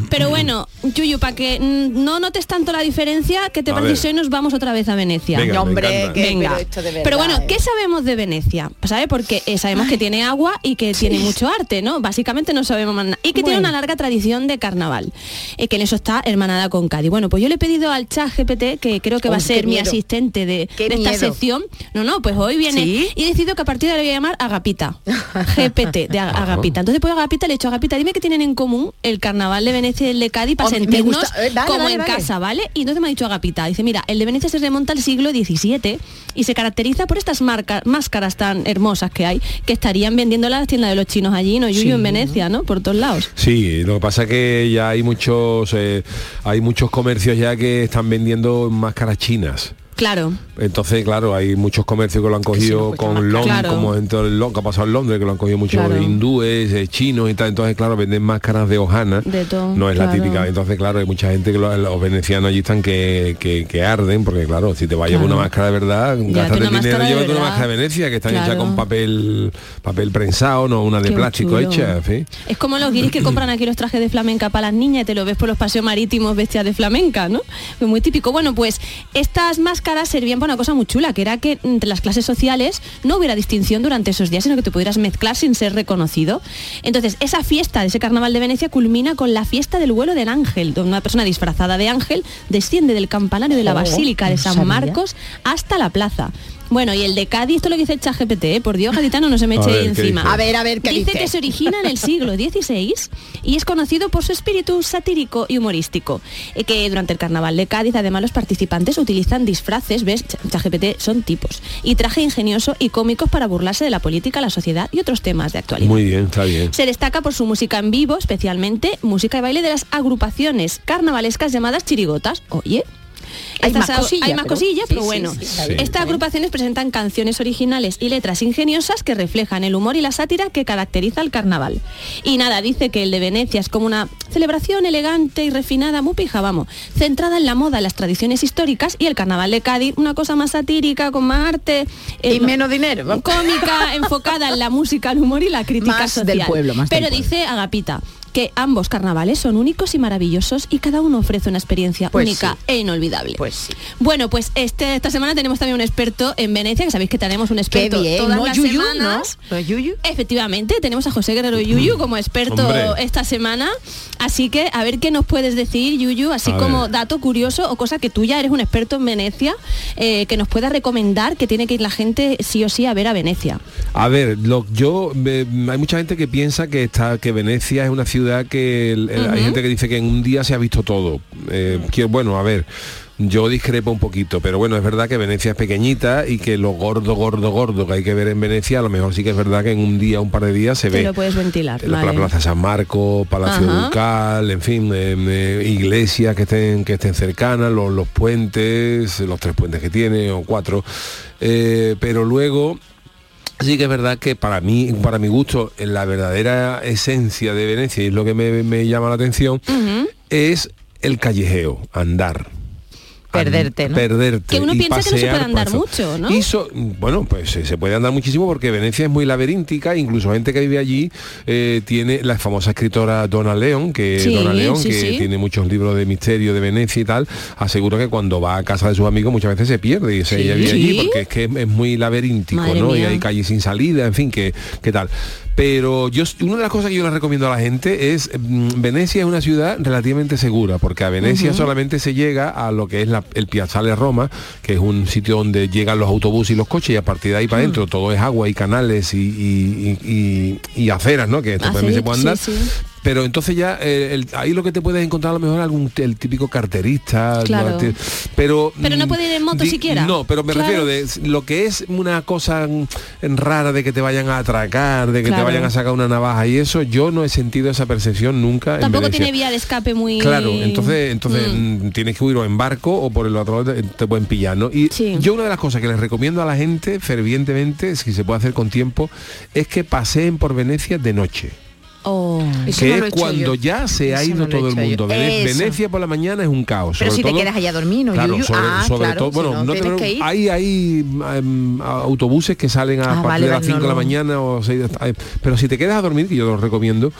pero bueno, Yuyu, para que no notes tanto la diferencia, ¿qué te A parece ver. si hoy nos vamos otra vez a Venecia? Venga, hombre, que- Venga. pero esto de verdad, Pero bueno, ¿eh? ¿qué sabemos de Venecia? ¿Sabe? Porque eh, sabemos que tiene agua y que tiene mucho arte, ¿no? Básicamente no sabemos más nada. Y que tiene una larga tradición de carnaval. eh, que en eso está hermanada con Cádiz. Bueno, pues yo le he pedido al chat GPT, que creo que va a qué ser mi asistente de, Qué de esta miedo. sección. No, no, pues hoy viene. ¿Sí? Y he decidido que a partir de ahora le voy a llamar Agapita. GPT, de Ag- Agapita. Entonces, pues Agapita le he dicho, Agapita, dime que tienen en común el carnaval de Venecia y el de Cádiz para sentirnos gusta. Eh, dale, como dale, en dale. casa, ¿vale? Y entonces me ha dicho Agapita, dice, mira, el de Venecia se remonta al siglo XVII y se caracteriza por estas marcas, máscaras tan hermosas que hay, que estarían vendiendo en las tiendas de los chinos allí, ¿no? Yuyu Sí. en Venecia, ¿no? Por todos lados. Sí, lo que pasa es que ya hay muchos eh, hay muchos comercios ya que están vendiendo máscaras chinas. Claro. Entonces, claro, hay muchos comercios que lo han cogido con Londres, Claro. como en todo el Lon- que ha pasado en Londres, que lo han cogido muchos Claro. hindúes, eh, chinos y tal. Entonces, claro, venden máscaras de hojana. De todo, No es la típica. Entonces, claro, hay mucha gente que lo- los venecianos allí están que, que, que arden, porque claro, si te vas a llevar Claro. una máscara de verdad, una el dinero, llévate una máscara de Venecia, que están hechas Claro. con papel papel prensado, no una de Qué plástico chulo. hecha, en fin. Es como los guiris que compran aquí los trajes de flamenca para las niñas y te lo ves por los paseos marítimos vestidas de flamenca, ¿no? Muy típico. Bueno, pues estas máscaras servían para una cosa muy chula, que era que entre las clases sociales no hubiera distinción durante esos días, sino que te pudieras mezclar sin ser reconocido. Entonces, esa fiesta de ese carnaval de Venecia culmina con la fiesta del vuelo del ángel, donde una persona disfrazada de ángel desciende del campanario de la Oh, Basílica de San. Marcos hasta la plaza. Bueno, y el de Cádiz, esto es lo que dice el chat GPT, ¿eh? por Dios, gaditano, no se me eche ver, ahí ¿qué encima. dice? A ver, a ver, ¿qué Dice dice? que se origina en el siglo XVI y es conocido por su espíritu satírico y humorístico. Eh, que durante el carnaval de Cádiz, además, los participantes utilizan disfraces, ¿ves? Ch- ChatGPT son tipos. Y traje ingenioso y cómicos para burlarse de la política, la sociedad y otros temas de actualidad. Muy bien, está bien. Se destaca por su música en vivo, especialmente música y baile de las agrupaciones carnavalescas llamadas chirigotas. Oye. Hay Estas más cosillas, hay más pero- cosillas, bueno. Estas agrupaciones presentan canciones originales y letras ingeniosas que reflejan el humor y la sátira que caracteriza al carnaval. Y nada, dice que el de Venecia es como una celebración elegante y refinada, muy pija, vamos, centrada en la moda, en las tradiciones históricas y el carnaval de Cádiz, una cosa más satírica, con más arte. Y menos dinero. Cómica, enfocada en la música, el humor y la crítica Más social. del pueblo, más del Pero pueblo. dice Agapita que ambos carnavales son únicos y maravillosos y cada uno ofrece una experiencia Pues única sí. e inolvidable. Pues sí. Bueno, pues este, esta semana tenemos también un experto en Venecia, que sabéis que tenemos un experto bien, todas ¿no, las Yuyu, semanas. no? ¿No, Yuyu? Efectivamente, tenemos a José Guerrero Yuyu como experto Hombre. esta semana. Así que a ver qué nos puedes decir, Yuyu, así A como ver. dato curioso o cosa que tú ya eres un experto en Venecia, eh, que nos pueda recomendar que tiene que ir la gente sí o sí a ver a Venecia. A ver, lo, yo me- hay mucha gente que piensa que está que Venecia es una ciudad que el- el- hay gente que dice que en un día se ha visto todo. Eh, que, bueno, a ver. Yo discrepo un poquito, pero bueno, es verdad que Venecia es pequeñita y que lo gordo, gordo, gordo que hay que ver en Venecia, a lo mejor sí que es verdad que en un día, un par de días se Te ve. lo puedes ventilar. La, la vale. Plaza San Marco, Palacio Ajá. Ducal, en fin, eh, eh, iglesias que estén, que estén cercanas, los, los puentes, los tres puentes que tiene, o cuatro. Eh, pero luego sí que es verdad que para mí, para mi gusto, la verdadera esencia de Venecia, y es lo que me, me llama la atención, es el callejeo, andar. Perderte, ¿no? Perderte. Que uno piensa que no se puede andar mucho, ¿no? Y so- bueno, pues eh, se puede andar muchísimo porque Venecia es muy laberíntica, incluso gente que vive allí eh, tiene la famosa escritora Donna León, que Sí, Donna León, sí, que sí. tiene muchos libros de misterio de Venecia y tal, asegura que cuando va a casa de sus amigos muchas veces se pierde y se ella vive allí porque es que es, es muy laberíntico, Madre ¿no? Y hay calles sin salida, en fin, que, que tal. Pero yo una de las cosas que yo le recomiendo a la gente es mm, Venecia es una ciudad relativamente segura, porque a Venecia solamente se llega a lo que es la- el Piazzale Roma, que es un sitio donde llegan los autobuses y los coches y a partir de ahí para adentro todo es agua y canales y, y- y- y- y aceras, ¿no? Que esto Ah, también sí, se puede sí, andar. sí. Pero entonces ya eh, el- ahí lo que te puedes encontrar a lo mejor es algún el típico carterista, Claro. ¿no? pero Pero no mm, puede ir en moto di- siquiera. No, pero me Claro. refiero de lo que es una cosa rara de que te vayan a atracar, de que Claro. te vayan a sacar una navaja y eso, yo no he sentido esa percepción nunca. Tampoco tiene vía de escape muy... Claro, entonces, entonces Mm. mm, tienes que huir o en barco o por el otro lado te, te pueden pillar, ¿no? Y Sí. yo una de las cosas que les recomiendo a la gente fervientemente, si se puede hacer con tiempo, es que paseen por Venecia de noche. Oh. Que no lo he es cuando yo. ya se ha Eso ido no lo he todo el mundo. Vene- Eso. Venecia por la mañana es un caos. Pero sobre si te todo- quedas allá a dormir, ¿no, Claro, sobre, Ah, sobre claro, todo, si bueno, no, no te que ir. hay, hay em, autobuses que salen a Ah, partir vale, de las vale, 5 no de la mañana o 6 pero si te quedas a dormir, que yo lo recomiendo,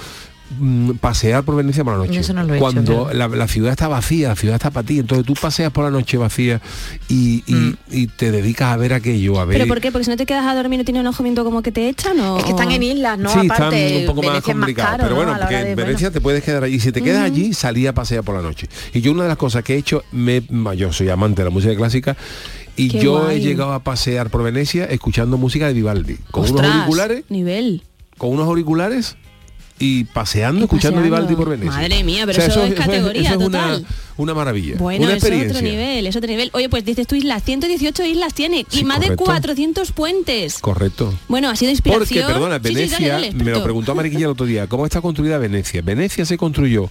mm, pasear por Venecia por la noche. Eso no lo he hecho, Cuando la, la ciudad está vacía, la ciudad está para ti, entonces tú paseas por la noche vacía y, y- y te dedicas a ver aquello, a ver. ¿Pero por qué? Porque si no te quedas a dormir no tiene un alojamiento como que te echan o... Es que están en islas, ¿no? sí, Aparte, están un poco más Venecia es complicado. caro, pero ¿no? bueno, porque en bueno. Venecia te puedes quedar allí. Si te quedas allí, salí a pasear por la noche. Y yo una de las cosas que he hecho, me, yo soy amante de la música clásica, y Qué yo guay. he llegado a pasear por Venecia escuchando música de Vivaldi. Con unos Ostras, auriculares, Nivel. con unos auriculares y paseando, Y escuchando paseando. Vivaldi por Venecia. Madre mía, pero eso es categoría eso es una, total. una maravilla. Bueno, una es otro nivel, es otro nivel. Oye, pues dices tú islas, 118 islas tiene y más correcto. de 400 puentes. Correcto. Bueno, ha sido Porque, inspiración. perdona, Sí, sí, Venecia, dale, dale, me lo preguntó Mariquilla el otro día, ¿cómo está construida Venecia? Venecia se construyó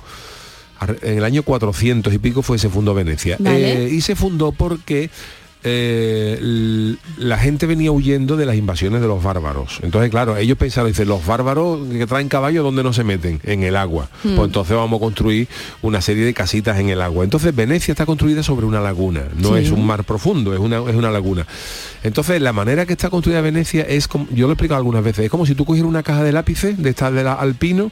en el año 400 y pico fue se fundó Venecia. Vale. Eh, y se fundó porque eh, la gente venía huyendo de las invasiones de los bárbaros. Entonces, claro, ellos pensaron, dicen, los bárbaros que traen caballos, ¿dónde no se meten? En el agua. Hmm. Pues entonces vamos a construir una serie de casitas en el agua. Entonces, Venecia está construida sobre una laguna, no Sí. es un mar profundo, es una, es una laguna. Entonces, la manera que está construida Venecia es como, yo lo he explicado algunas veces, es como si tú cogieras una caja de lápices de estas de la alpino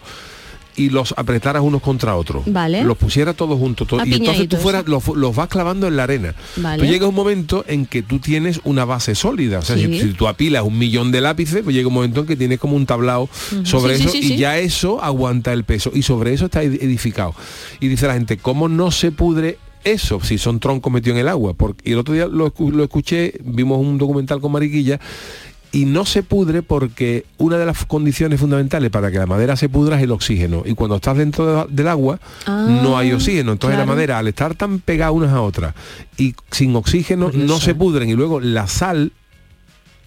y los apretaras unos contra otros. Vale. Los pusieras todos juntos. to- y entonces tú fueras, los, los vas clavando en la arena. Vale. Tú llegas un momento en que tú tienes una base sólida. O sea, Sí. si, si tú apilas un millón de lápices, pues llega un momento en que tienes como un tablao sobre Sí, eso sí, y ya eso aguanta el peso. Y sobre eso está ed- edificado. Y dice la gente, ¿cómo no se pudre eso si son troncos metidos en el agua? Porque, y el otro día lo, lo escuché, vimos un documental con Mariquilla y no se pudre porque una de las condiciones fundamentales para que la madera se pudra es el oxígeno y cuando estás dentro de- del agua Ah, no hay oxígeno entonces claro. la madera al estar tan pegada unas a otras y sin oxígeno no se pudren y luego la sal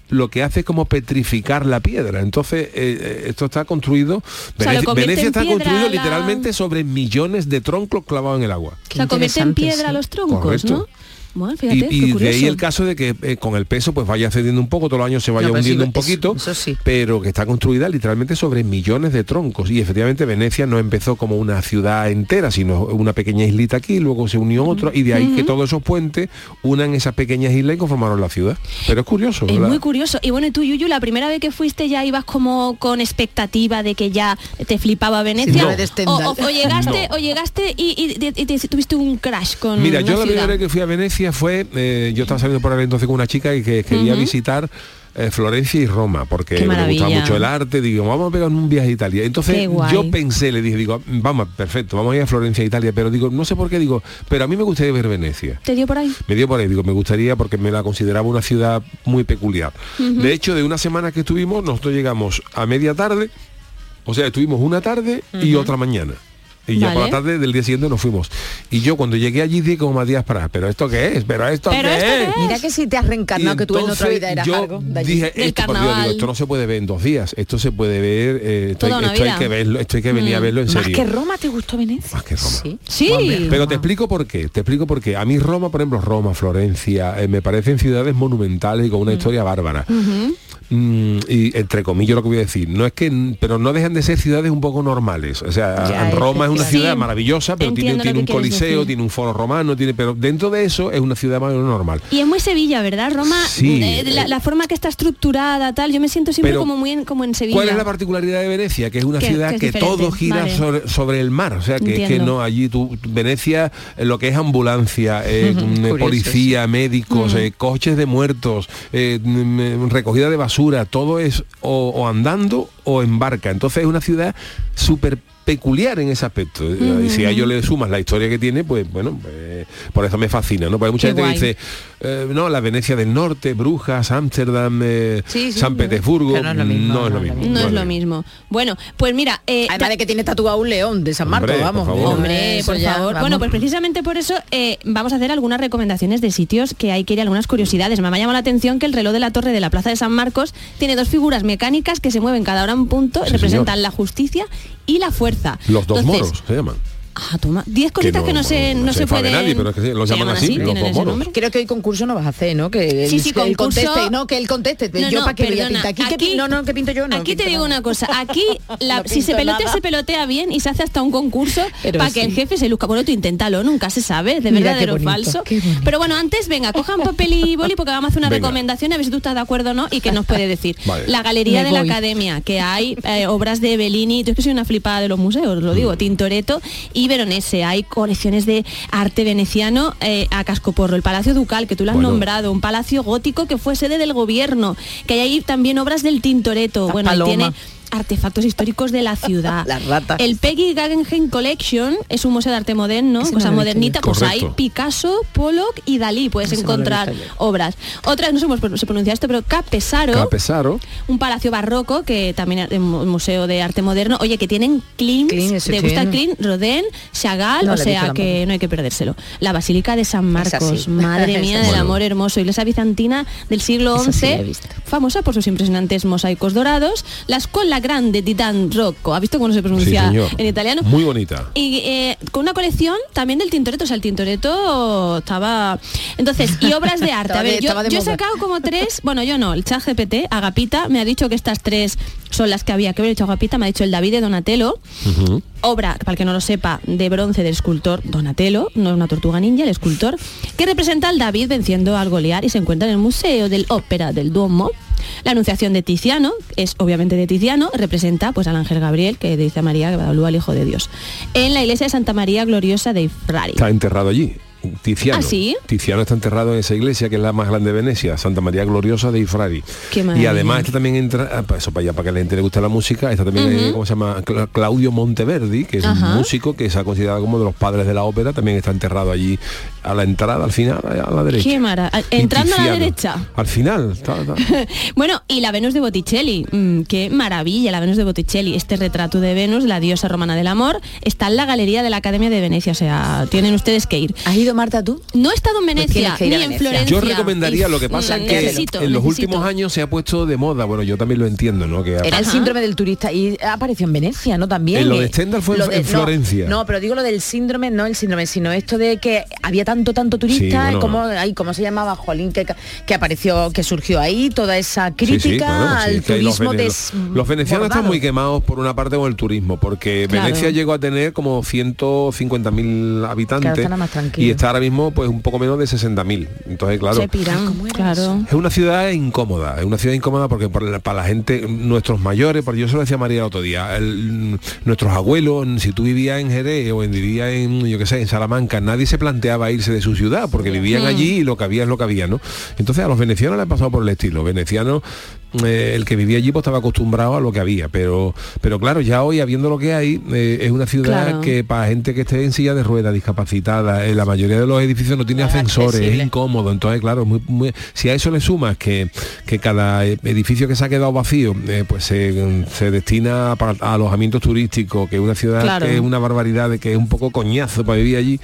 lo que hace es como petrificar la piedra. Entonces, eh, eh, esto está construido, sea, Venecia, está construido la- literalmente sobre millones de troncos clavados en el agua. O sea, convierte en piedra sí. los troncos, Correcto. ¿no? Bueno, Y, fíjate, y qué de ahí el caso de que eh, con el peso pues vaya cediendo un poco, todos los años se vaya No, sí, hundiendo un poquito, eso sí. pero que está construida literalmente sobre millones de troncos. Y efectivamente Venecia no empezó como una ciudad entera, sino una pequeña islita aquí, luego se unió otra, y de ahí que todos esos puentes unan esas pequeñas islas y conformaron la ciudad. Pero es curioso, Es ¿verdad? muy curioso. Y bueno, y tú, Yuyu, la primera vez que fuiste ya ibas como con expectativa de que ya te flipaba Venecia. No. o, Stendhal. o- o llegaste, No. o llegaste y, y- y- y te- tuviste un crash con Mira, una yo la ciudad. primera vez que fui a Venecia fue, eh, yo estaba saliendo por ahí entonces con una chica y que quería visitar eh, Florencia y Roma, porque me gustaba mucho el arte, digo, vamos a pegar un viaje a Italia. Entonces yo pensé, le dije, digo, vamos, perfecto, vamos a ir a Florencia, Italia, pero digo, no sé por qué, digo, pero a mí me gustaría ver Venecia. ¿Te dio por ahí? Me dio por ahí, digo, me gustaría porque me la consideraba una ciudad muy peculiar. De hecho, de una semana que estuvimos, nosotros llegamos a media tarde, o sea, estuvimos una tarde y otra mañana. Y ya por la tarde del día siguiente nos fuimos. Y yo cuando llegué allí dije como Matías Prat, ¿pero esto qué es? ¿Pero esto ¿Pero qué esto es? qué es? Mira que si te has reencarnado, que tú en otra vida eras yo algo de allí. dije Del esto, por Dios, carnaval. digo, esto no se puede ver en dos días esto se puede ver eh, esto, hay, esto que verlo esto hay que venir a Mm. verlo en Más serio que Roma, ¿te gustó Venecia? Más que Roma. Sí. Sí. pero te explico por qué, te explico por qué. A mí Roma, por ejemplo, Roma, Florencia, eh, me parecen ciudades monumentales y con una historia bárbara. Mm, y entre comillas lo que voy a decir, no es que, pero no dejan de ser ciudades un poco normales. O sea, Ya, Roma es una sí. ciudad maravillosa, pero tiene, tiene un que coliseo, decir. tiene un foro romano, tiene, pero dentro de eso es una ciudad más o menos normal. Y es muy Sevilla, ¿verdad? Roma, Sí. eh, la, la forma que está estructurada, tal, yo me siento siempre Pero, como muy en, como en Sevilla. ¿Cuál es la particularidad de Venecia? Que es una Que- ciudad que es que, todo gira vale. sobre, sobre el mar. O sea, que, que Entiendo. no, allí tú, Venecia, eh, lo que es ambulancia, eh, mm, policía, médicos, Mm. eh, coches de muertos, eh, recogida de basura, todo es o, o andando o en barca. Entonces es una ciudad súper peculiar en ese aspecto. Eh, Y si a ello le sumas la historia que tiene, pues bueno, pues, por eso me fascina, ¿no? Porque hay mucha Qué gente guay. que dice, eh, no, la Venecia del Norte, Brujas, Ámsterdam, eh, Sí, sí, San. Petersburgo, no es lo mismo, no es lo mismo. No es lo mismo. Bueno, pues mira, eh, Además de que tiene tatuado un león de San Marcos, Hombre, por vamos. favor. Hombre, por ya, favor. vamos. Bueno, pues precisamente por eso eh, vamos a hacer algunas recomendaciones de sitios que hay que ir, algunas curiosidades. Me ha llamado la atención que el reloj de la torre de la Plaza de San Marcos tiene dos figuras mecánicas que se mueven cada hora en punto, Sí, representan señor. la justicia y la fuerza. Los dos Entonces, moros se llaman. Ah, toma. Diez cositas que no, se, no, se, enfade pueden... nadie, pero es que sí, los se llaman así, los tienen dos ese moros. nombre. Creo que hoy concurso no vas a hacer, ¿no? Que Sí, el, sí, que él concurso- conteste, no, que él conteste. No, yo no, para a perdona. Aquí, ¿qué aquí- pi- no, no, que pinto yo, no. Aquí te digo nada. una cosa, aquí la- No si se pelotea, nada. se pelotea bien y se hace hasta un concurso para que el jefe se luzca. Bueno, tú inténtalo, nunca se sabe, de Mira verdadero o falso. Pero bueno, antes, venga, cojan papel y boli porque vamos a hacer una Venga. recomendación, a ver si tú estás de acuerdo o no y qué nos puede decir. Vale. La Galería Me de la. Academia, que hay eh, obras de Bellini, yo es que soy una flipada de los museos, lo digo, Tintoretto y Veronese. Hay colecciones de arte veneciano eh, a cascoporro. El Palacio Ducal, que tú lo has Bueno. nombrado, un palacio gótico que fue sede del gobierno, que hay ahí también obras del Tintoretto. La Bueno, tiene artefactos históricos de la ciudad. Las ratas. El Peggy Guggenheim Collection es un museo de arte moderno, Ese cosa modernita, pues hay. Picasso, Pollock y Dalí, puedes Ese encontrar obras. Otras, no sé cómo se pronuncia esto, pero Capesaro, Capesaro. un palacio barroco que también es un museo de arte moderno, oye, que tienen Klimt, ¿te gusta Klimt? Rodin, Chagall, No o sea que no hay que perdérselo. La Basílica de San Marcos, sí. madre mía sí. del Bueno. amor hermoso, iglesia bizantina del siglo sí la XI, visto. famosa por sus impresionantes mosaicos dorados, la Escuela Grande di Dan Rocco, ¿has visto cómo se pronuncia en italiano? Muy bonita. Y eh, con una colección también del Tintoretto, o sea, el Tintoretto estaba... Entonces, y obras de arte. A ver, yo, yo he sacado como tres, bueno, yo no, el chat GPT, Agapita, me ha dicho que estas tres son las que había que haber hecho Agapita, me ha dicho el David de Donatello, obra, para el que no lo sepa, de bronce del escultor Donatello, no es una tortuga ninja, el escultor, que representa al David venciendo al Goliat y se encuentra en el Museo del Ópera del Duomo. La Anunciación de Tiziano, es obviamente de Tiziano, representa pues al ángel Gabriel que dice a María que va al Hijo de Dios. En la iglesia de Santa María Gloriosa de Frari. Está enterrado allí. Tiziano. ¿Ah, sí? Tiziano está enterrado en esa iglesia que es la más grande de Venecia, Santa María Gloriosa de Ifrari. Qué y además este también entra, ah, para eso para allá, para que la gente le guste la música, está también, eh. ¿cómo se llama? Cla- Claudio Monteverdi, que es un músico que se ha considerado como de los padres de la ópera, también está enterrado allí a la entrada, al final, a la derecha. Qué mara- Entrando a la derecha. Al final. está- está. Bueno, y la Venus de Botticelli, mm, qué maravilla la Venus de Botticelli. Este retrato de Venus, la diosa romana del amor, está en la galería de la Academia de Venecia, o sea, tienen ustedes que ir. ¿Has ido, Marta, tú? No he estado en Venecia, que ir ni en Venecia. Florencia. Yo recomendaría, lo que pasa es que necesito, en los necesito. últimos años se ha puesto de moda, bueno, yo también lo entiendo, ¿no? Que Era el síndrome del turista y apareció en Venecia, ¿no? También. Eh, lo eh, de Stendhal fue en- lo en no, Florencia. No, pero digo lo del síndrome, no el síndrome, sino esto de que había tanto, tanto turista, bueno. como, ay, ¿cómo se llamaba? Jolín, que, que apareció, que surgió ahí, toda esa crítica sí, claro, sí, al los turismo vene- des- Los venecianos están muy quemados por una parte con el turismo, porque Claro. Venecia llegó a tener como 150.000 habitantes Claro, y está ahora mismo pues un poco menos de 60.000. Entonces, claro, Se piran, claro. es una ciudad incómoda, es una ciudad incómoda porque para la, para la gente, nuestros mayores, porque yo se lo decía a María el otro día, el- nuestros abuelos, si tú vivías en Jerez o en, vivías en, yo qué sé, en Salamanca, nadie se planteaba irse de su ciudad porque vivían Mm. allí y lo que había es lo que había, ¿no? Entonces a los venecianos les ha pasado por el estilo. Venecianos, eh, el que vivía allí pues estaba acostumbrado a lo que había, pero, pero claro, ya hoy habiendo lo que hay, eh, es una ciudad Claro. que para gente que esté en silla de ruedas, discapacitada, eh, la mayoría de los edificios no tiene ascensores, es incómodo. Entonces, claro, muy- muy- si a eso le sumas que, que cada eh, edificio que se ha quedado vacío, eh, pues se, se destina a alojamientos turísticos, que es una ciudad Claro. que es una barbaridad, de que es un poco coñazo para vivir allí,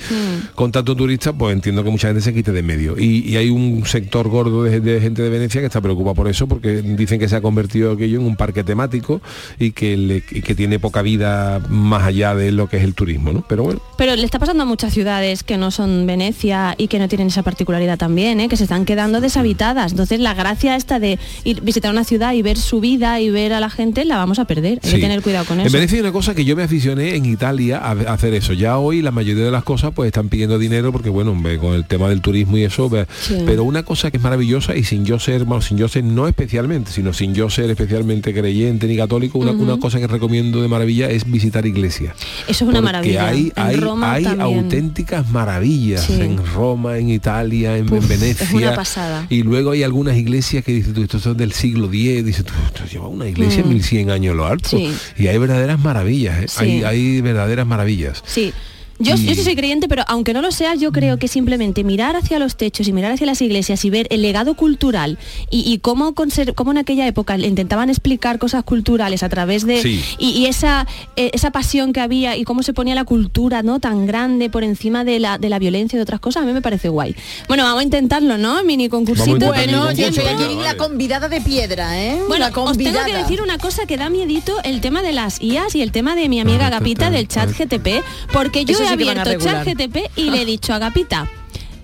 con tanto turista, pues entiendo que mucha gente se quite de medio. Y, y hay un sector gordo de, de gente de Venecia que está preocupado por eso, porque dicen que se ha convertido aquello en un parque temático y que, le- y que tiene poca vida más allá de lo que es el turismo, ¿no? Pero bueno. Pero le está pasando a muchas ciudades que no son Venecia y que no tienen esa particularidad también, ¿eh? que se están quedando deshabitadas. Entonces la gracia esta de ir visitar una ciudad y ver su vida y ver a la gente la vamos a perder. Hay Sí. que tener cuidado con En eso. Venecia hay una cosa que yo me aficioné en Italia a, hacer eso. Ya hoy la mayoría de las cosas pues están pidiendo dinero porque bueno, con el tema del turismo y eso, Sí. pero una cosa que es maravillosa y sin yo ser, sin yo ser no especialmente, sino sin yo ser especialmente creyente ni católico, una, cosa que recomiendo de maravilla es visitar iglesias. Eso es una Porque maravilla. hay, En hay, Roma hay también. auténticas maravillas Sí. en Roma, en Italia, en, en Venecia. es una pasada. Y luego hay algunas iglesias que dices tú, estos son del siglo X, dices tú, esto lleva una iglesia Mm. 1100 años lo alto. Sí. Y hay verdaderas maravillas, ¿eh? Sí. hay, hay verdaderas maravillas. Sí. Yo, Y- yo sí soy creyente, pero aunque no lo sea, yo creo que simplemente mirar hacia los techos y mirar hacia las iglesias y ver el legado cultural y, y cómo, cómo en aquella época le intentaban explicar cosas culturales a través de... Sí. Y, y esa, eh, esa pasión que había y cómo se ponía la cultura no tan grande por encima de la, de la violencia y de otras cosas, a mí me parece guay. Bueno, vamos a intentarlo, ¿no? Mini concursito. Bueno, yo aquí la convidada de piedra, ¿eh? Bueno, la os tengo que decir una cosa que da miedito el tema de las IAS y el tema de mi amiga Agapita del chat GTP, porque yo Eso he abierto chat regular. GTP y le he dicho a Agapita,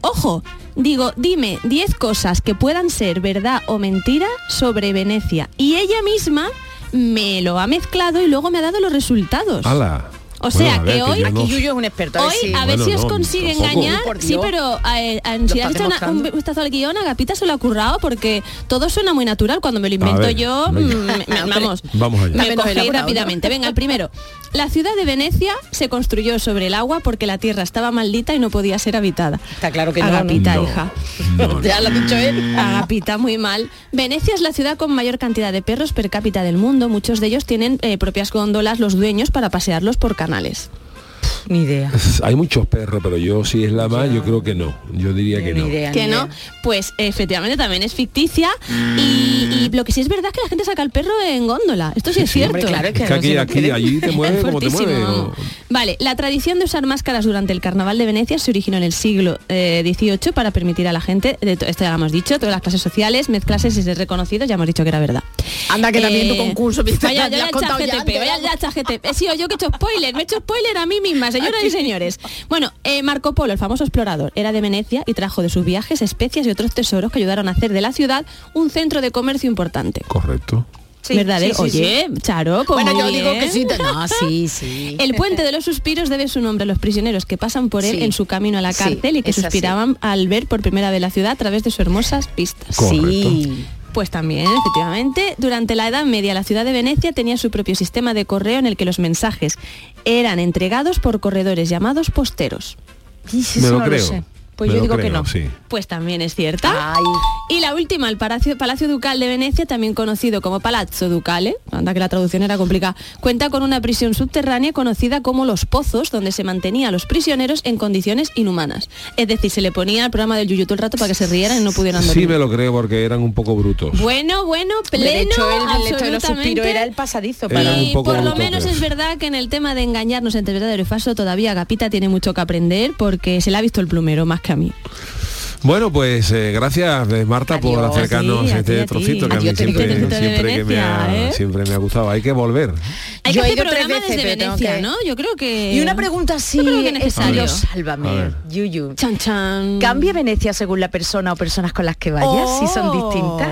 ojo, digo, dime 10 cosas que puedan ser verdad o mentira sobre Venecia. Y ella misma me lo ha mezclado y luego me ha dado los resultados. ¡Hala! O sea, Bueno, a ver, que hoy yo no- Aquí Yuyo es un experto. a ver Hoy si- a ver Bueno, si os no, consigue engañar. Por Sí, pero eh, eh, si has hecho una- un vistazo al guion, Agapita se lo ha currado porque todo suena muy natural. Cuando me lo invento ver, yo, mm, me- me- vamos, Vamos allá. me cogéis elaborado, rápidamente. Venga, el primero. La ciudad de Venecia se construyó sobre el agua porque la tierra estaba maldita y no podía ser habitada. Está claro que no, Agapita, ¿no? hija. Ya lo ha dicho él. Agapita, muy mal. Venecia es la ciudad con mayor cantidad de perros per cápita del mundo. Muchos de ellos tienen eh, propias góndolas los dueños para pasearlos por canales profesionales. Ni idea. Hay muchos perros, pero yo si es la más, yo creo que no. Yo diría que no. que no, pues efectivamente también es ficticia y, y lo que sí es verdad es que la gente saca el perro en góndola. Esto sí, es cierto. hombre, claro, es Es que aquí, aquí, allí te mueve como te Fuertísimo, mueve. vamos. Vale, la tradición de usar máscaras durante el carnaval de Venecia se originó en el siglo eh, XVIII para permitir a la gente, de to- esto ya lo hemos dicho, todas las clases sociales, mezclarse y ser reconocidos, ya hemos dicho que era verdad. Anda que también tu Eh, concurso, Vaya, ya ya, has ya, contado ya ChatGTP, antes, vaya vamos. ya ChatGTP. He sido yo que he hecho spoiler, me he hecho spoiler a mí misma, señoras y señores. Bueno, eh, Marco Polo, el famoso explorador, era de Venecia y trajo de sus viajes especias y otros tesoros que ayudaron a hacer de la ciudad un centro de comercio importante. Correcto. Sí, ¿Verdadero? sí, sí, Oye, Charo, pues Bueno, yo digo que sí. te- No, sí, sí. El puente de los suspiros debe su nombre a los prisioneros que pasan por él Sí. en su camino a la Sí, cárcel y que así. suspiraban al ver por primera vez la ciudad a través de sus hermosas vistas. Sí. Pues también, efectivamente, durante la Edad Media la ciudad de Venecia tenía su propio sistema de correo en el que los mensajes eran entregados por corredores llamados posteros. Me lo creo. Pues yo digo que no. sí. Pues también es cierta. Ay. Y la última, el Palacio, Palacio Ducal de Venecia, también conocido como Palazzo Ducale, anda que la traducción era complicada, cuenta con una prisión subterránea conocida como Los Pozos, donde se mantenía a los prisioneros en condiciones inhumanas. Es decir, se le ponía el programa del Yuyu todo el rato para que se rieran y no pudieran dormir. Sí me lo creo porque eran un poco brutos. Bueno, bueno, pleno, de hecho, el, el hecho de los absolutamente. suspiros era el pasadizo. Para... Y por lo menos creo. es verdad que en el tema de engañarnos entre verdadero y falso todavía Agapita tiene mucho que aprender porque se le ha visto el plumero más que a mí. Bueno, pues eh, gracias eh, Marta por acercarnos Sí, a este ti, a ti. trocito que a mí siempre, que me ha, ¿eh? siempre me ha gustado. Hay que volver. Hay Yo que he hacer programa veces, desde Venecia, que- ¿no? Yo creo que... Y una pregunta así, Yo necesario. sálvame. Yuyu. Chan, chan. ¿Cambia Venecia según la persona o personas con las que vayas? Si son distintas.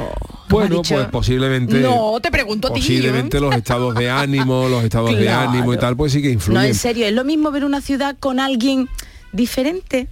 Bueno, pues posiblemente. No, te pregunto a ti. Posiblemente los estados de ánimo, los estados de ánimo y tal, pues sí que No, influyen. en serio, es lo mismo ver una ciudad con alguien diferente.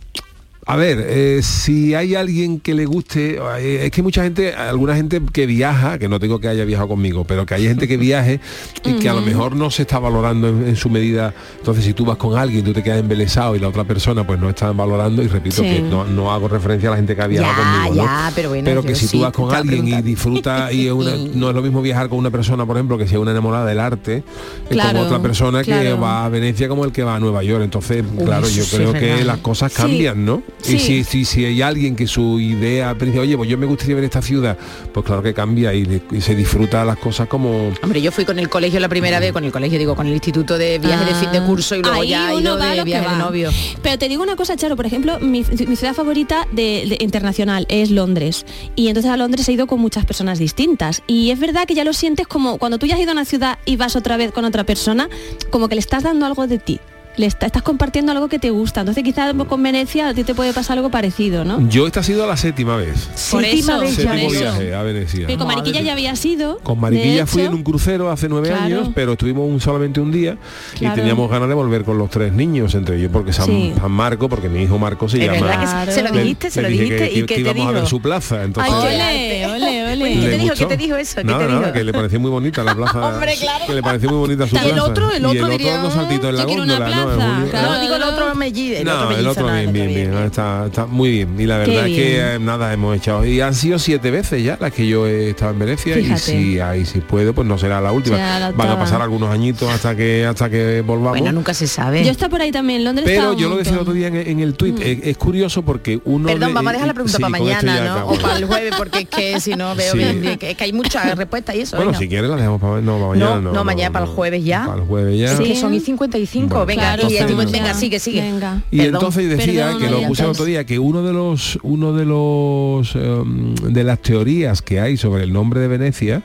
A ver, eh, si hay alguien que le guste, eh, es que mucha gente, alguna gente que viaja, que no tengo que haya viajado conmigo, pero que hay gente que viaje y que a lo mejor no se está valorando en, en su medida. Entonces, si tú vas con alguien, tú te quedas embelesado y la otra persona pues no está valorando, y repito Sí. que no, no hago referencia a la gente que ha viajado Ya, conmigo. pero bueno, que si sí tú vas con alguien y preguntando. disfruta y es una- no es lo mismo viajar con una persona, por ejemplo, que sea una enamorada del arte, Claro, como otra persona que va a Venecia como el que va a Nueva York. Entonces, claro, yo creo que las cosas cambian, ¿no? Sí. Y si, si, si hay alguien que su idea oye, pues yo me gustaría ver esta ciudad, pues claro que cambia y, le- y se disfruta las cosas como... Hombre, yo fui con el colegio la primera vez, con el colegio digo, con el instituto de viaje de fin de curso y luego Ah. Ahí ya uno ido va de lo que viaje de novio. Pero te digo una cosa, Charo, por ejemplo, mi, mi ciudad favorita de, de internacional es Londres. Y entonces a Londres he ido con muchas personas distintas. Y es verdad que ya lo sientes como cuando tú ya has ido a una ciudad y vas otra vez con otra persona, como que le estás dando algo de ti. Le está- estás compartiendo algo que te gusta. Entonces quizás con Venecia a ti te puede pasar algo parecido, ¿no? Yo esta ha sido la séptima vez. Por Séptima eso, vez ya por Séptimo eso. viaje a Venecia. Pero con Mariquilla ya había sido. Con Mariquilla fui en un crucero hace nueve Claro. años, pero estuvimos un, solamente un día Claro. y teníamos ganas de volver con los tres niños, entre ellos porque San, Sí. San Marco, porque mi hijo Marco se Es llama. que se- se lo Le- dijiste, se le lo dije dijiste que, y que te íbamos a ver dijo. su plaza. Entonces, Ole, ole, ole. ¿Qué le te dijo? ¿Qué te dijo eso? ¿Qué Nada, te nada, dijo? que le pareció muy bonita la plaza. Hombre, claro. Que le pareció muy bonita su el plaza. otro, el y otro el otro diría, dando saltitos en la yo quiero una góndola, Julio. claro. No, digo el otro melliz, el no, otro el mellizo, otro nada, bien, el otro bien, bien, bien. Está, está muy bien. Y la Qué verdad es que bien. eh, nada, hemos echado. Y han sido siete veces ya las que yo he estado en Venecia. Fíjate. Y si ahí si puedo, pues no será la última. La Van a pasar algunos añitos hasta que hasta que volvamos. Bueno, nunca se sabe. Yo está por ahí también, Londres Pero yo lo decía el otro día en, en el tuit, es, es curioso porque uno... Perdón, le- vamos a dejar la pregunta sí, para mañana, ya ¿no? acabo. O para el jueves, porque es que si no veo Sí. bien, que, es que hay muchas respuestas y eso. Bueno, si quieres la dejamos para, no, para mañana. no, No, mañana para el jueves ya. Para el jueves ya. Es que son y 55, Bueno, venga, Claro, y entonces no. venga, sigue, sigue. Venga. Y Perdón. entonces decía Perdón, que lo puse el otro día que uno de los uno de los em, de las teorías que hay sobre el nombre de Venecia,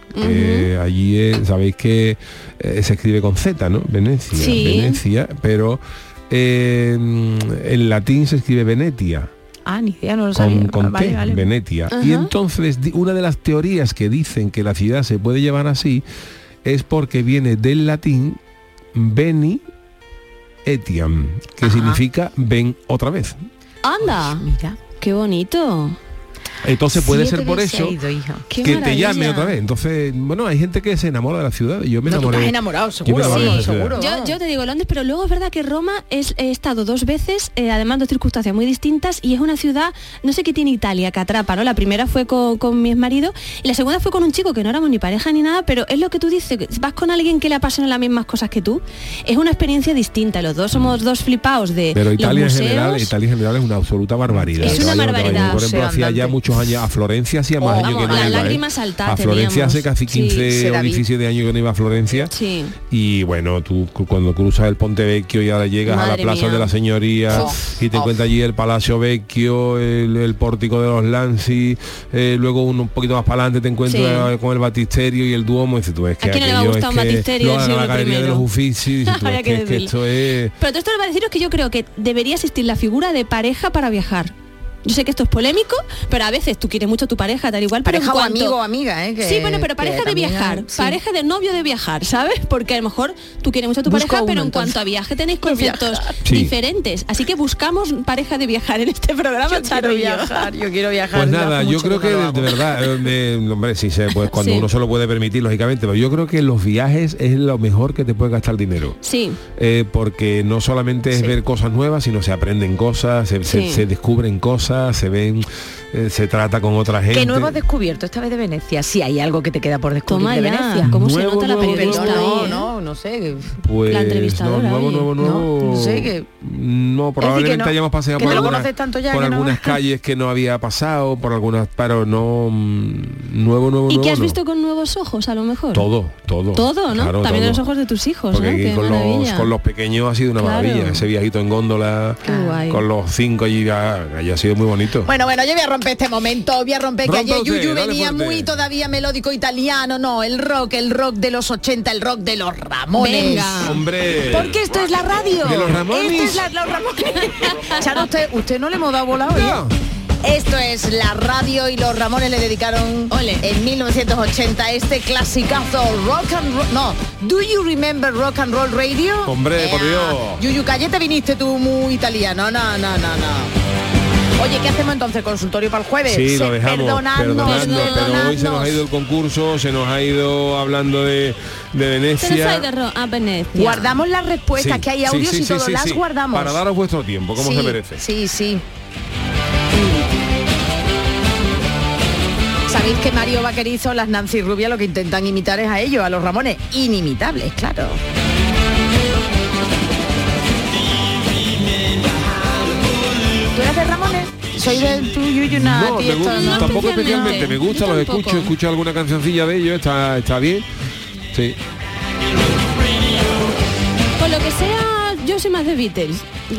allí sabéis que eh, se escribe con Z, ¿no? Venecia, Sí. Venecia, pero eh, en latín se escribe Venetia. Ah, ni idea, no lo sabía. con, con vale, T, vale. Venetia. Y entonces una de las teorías que dicen que la ciudad se puede llevar así es porque viene del latín veni etiam, que Ajá. significa ven otra vez. Anda, Mira. qué bonito. Entonces puede Siete ser por eso ido, que te llame otra vez. Entonces, bueno, hay gente que se enamora de la ciudad y yo me No, tú enamoré. estás enamorado, yo seguro, enamoré de sí, seguro. Yo, yo te digo Londres, pero luego es verdad que Roma es, he estado dos veces, eh, además dos circunstancias muy distintas, y es una ciudad, no sé qué tiene Italia, que atrapa, ¿no? La primera fue con, con mi marido y la segunda fue con un chico que no éramos ni pareja ni nada, pero es lo que tú dices, vas con alguien que le apasionan las mismas cosas que tú, es una experiencia distinta. Los dos somos dos flipados de Pero los Italia en general, Italia en general es una absoluta barbaridad. Es una barbaridad. Por ejemplo, hacía ya andante. Muchos años, a Florencia hacía más Oh, años vamos, que no la iba. ¿eh? A Florencia hace casi Sí, 15 se la o vi. 17 años que no iba a Florencia. Sí. Y bueno, tú cu- cuando cruzas el Ponte Vecchio y ahora llegas a la Madre Plaza mía. de la Señoría Uf, y te uf. encuentras allí el Palacio Vecchio, el, el pórtico de los Lanzi, eh, luego un, un poquito más para adelante te encuentras Sí. con el Batisterio y el Duomo y dices tú es que ¿A quién le va a gustar un Batisterio la galería de los Uffizi Pero todo esto lo va a deciros que yo creo que debería existir la figura de pareja para viajar. Yo sé que esto es polémico, pero a veces tú quieres mucho a tu pareja, tal igual, pero en Pareja o cuanto- amigo o amiga, ¿eh? Que- sí, bueno, pero pareja de viajar, sí. pareja de novio de viajar, ¿sabes? Porque a lo mejor tú quieres mucho a tu Busco pareja, uno, pero en entonces. cuanto a viaje tenéis conceptos. Sí. diferentes. Así que buscamos pareja de viajar en este programa, Yo Charo quiero yo. viajar, yo quiero viajar. Pues nada, yo creo que de, verdad, eh, hombre, sí se pues cuando Sí. uno se lo puede permitir, lógicamente, pero yo creo que los viajes es lo mejor que te puede gastar dinero. Sí, Eh, porque no solamente es Sí. ver cosas nuevas, sino se aprenden cosas, se, se- Sí. se descubren cosas, se ven, eh, se trata con otra gente. ¿Qué nuevo has descubierto esta vez de Venecia? Si hay algo que te queda por descubrir toma de ya, Venecia. cómo se Nuevo, nota la nuevo, periodista Perdón, ahí, no, ¿eh? no, no sé. Pues La entrevistadora, no, nuevo, nuevo, nuevo. No, no sé, que- No, probablemente no- hayamos paseado que por, no algunas, conoces tanto ya, por que no. algunas calles que no había pasado, por algunas, pero no mm, nuevo, nuevo, ¿Y qué has no. visto con nuevos ojos, a lo mejor? Todo, todo. Todo, ¿no? Claro, También todo. los ojos de tus hijos, Porque ¿no? Qué con los, con los pequeños ha sido una Claro. maravilla. Ese viajito en góndola, Qué guay. con los cinco allí, ha sido muy bonito. Bueno, bueno, yo voy a romper este momento, voy a romper que ayer Yuyu venía muy todavía melódico italiano, no, el rock, el rock de los 80, el rock de los Ramones. Venga. Hombre. Porque esto es la radio. ¿De los Ramones? Esto es la, los Ramones. Charo, usted, usted no le hemos dado bola hoy. No. ¿eh? Esto es la radio y los Ramones le dedicaron Ole. en 1980 este clasicazo rock and roll. No, ¿do you remember rock and roll radio? Hombre, por Dios. Yuyu, calle te viniste tú muy italiano. No, no, no, no. Oye, ¿qué hacemos entonces? ¿Consultorio para el jueves? Sí, lo dejamos Perdonadnos, perdonando, pero hoy se nos ha ido el concurso, se nos ha ido hablando de, de Se nos ha Venecia. ido ro- a Venecia. Guardamos las respuestas, Sí, que hay audios sí, y todo, sí, las sí. guardamos. Para daros vuestro tiempo, como sí, se merece. Sí, sí. Sabéis que Mario Vaquerizo, las Nancy Rubia lo que intentan imitar es a ellos, a los Ramones. Inimitables, claro. ¿Tú eres de Ramones? Soy de tu Yuyu No, Nati, me gusta, no. tampoco especialmente. me gusta, los escucho, escucho alguna cancioncilla de ellos, está, está bien. Sí. Con lo que sea, yo soy más de Beatles.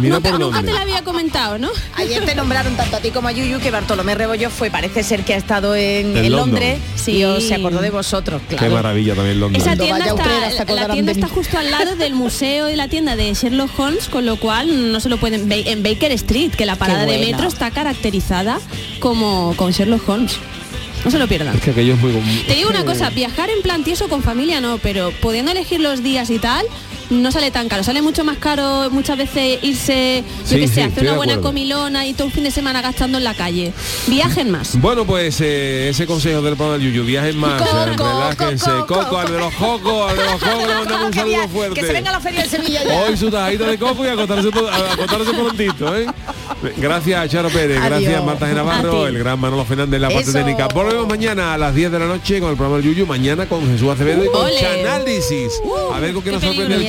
Mira nunca, por nunca dónde. te la había comentado, ¿no? Ayer te nombraron tanto a ti como a Yuyu que Bartolomé Rebollo fue, parece ser que ha estado en, En en London. Londres Sí. y os- se acordó de vosotros, Qué claro. maravilla también Londres. Esa tienda, vaya está, la tienda está justo al lado del museo y la tienda de Sherlock Holmes, con lo cual no se lo pueden ver en Baker Street, que la parada de metro está caracterizada como con Sherlock Holmes. No se lo pierdan. Es que aquello es muy... Te digo una cosa, viajar en plan tieso con familia no, pero pudiendo elegir los días y tal, no sale tan caro. Sale mucho más caro muchas veces irse, yo Sí, que sí, sé, hacer una buena comilona y todo un fin de semana gastando en la calle. Viajen más. Bueno, pues eh, ese consejo del programa del Yuyu, viajen más, Coco, eh, relájense. coco, Coco, coco. al de los cocos, al de los cocos, le mandamos un saludo fuerte. Que se venga a la feria de Sevilla ya. Hoy su tajadita de coco y a acostarse, to- a acostarse prontito, ¿eh? Gracias a Charo Pérez, Adiós. gracias Marta A Genavarro, ti. el gran Manolo Fernández la parte técnica. Volvemos mañana a las 10 de la noche con el programa del Yuyu, mañana con Jesús Acevedo y con. Chanálisis. Uh, a ver con qué qué nos sorprende el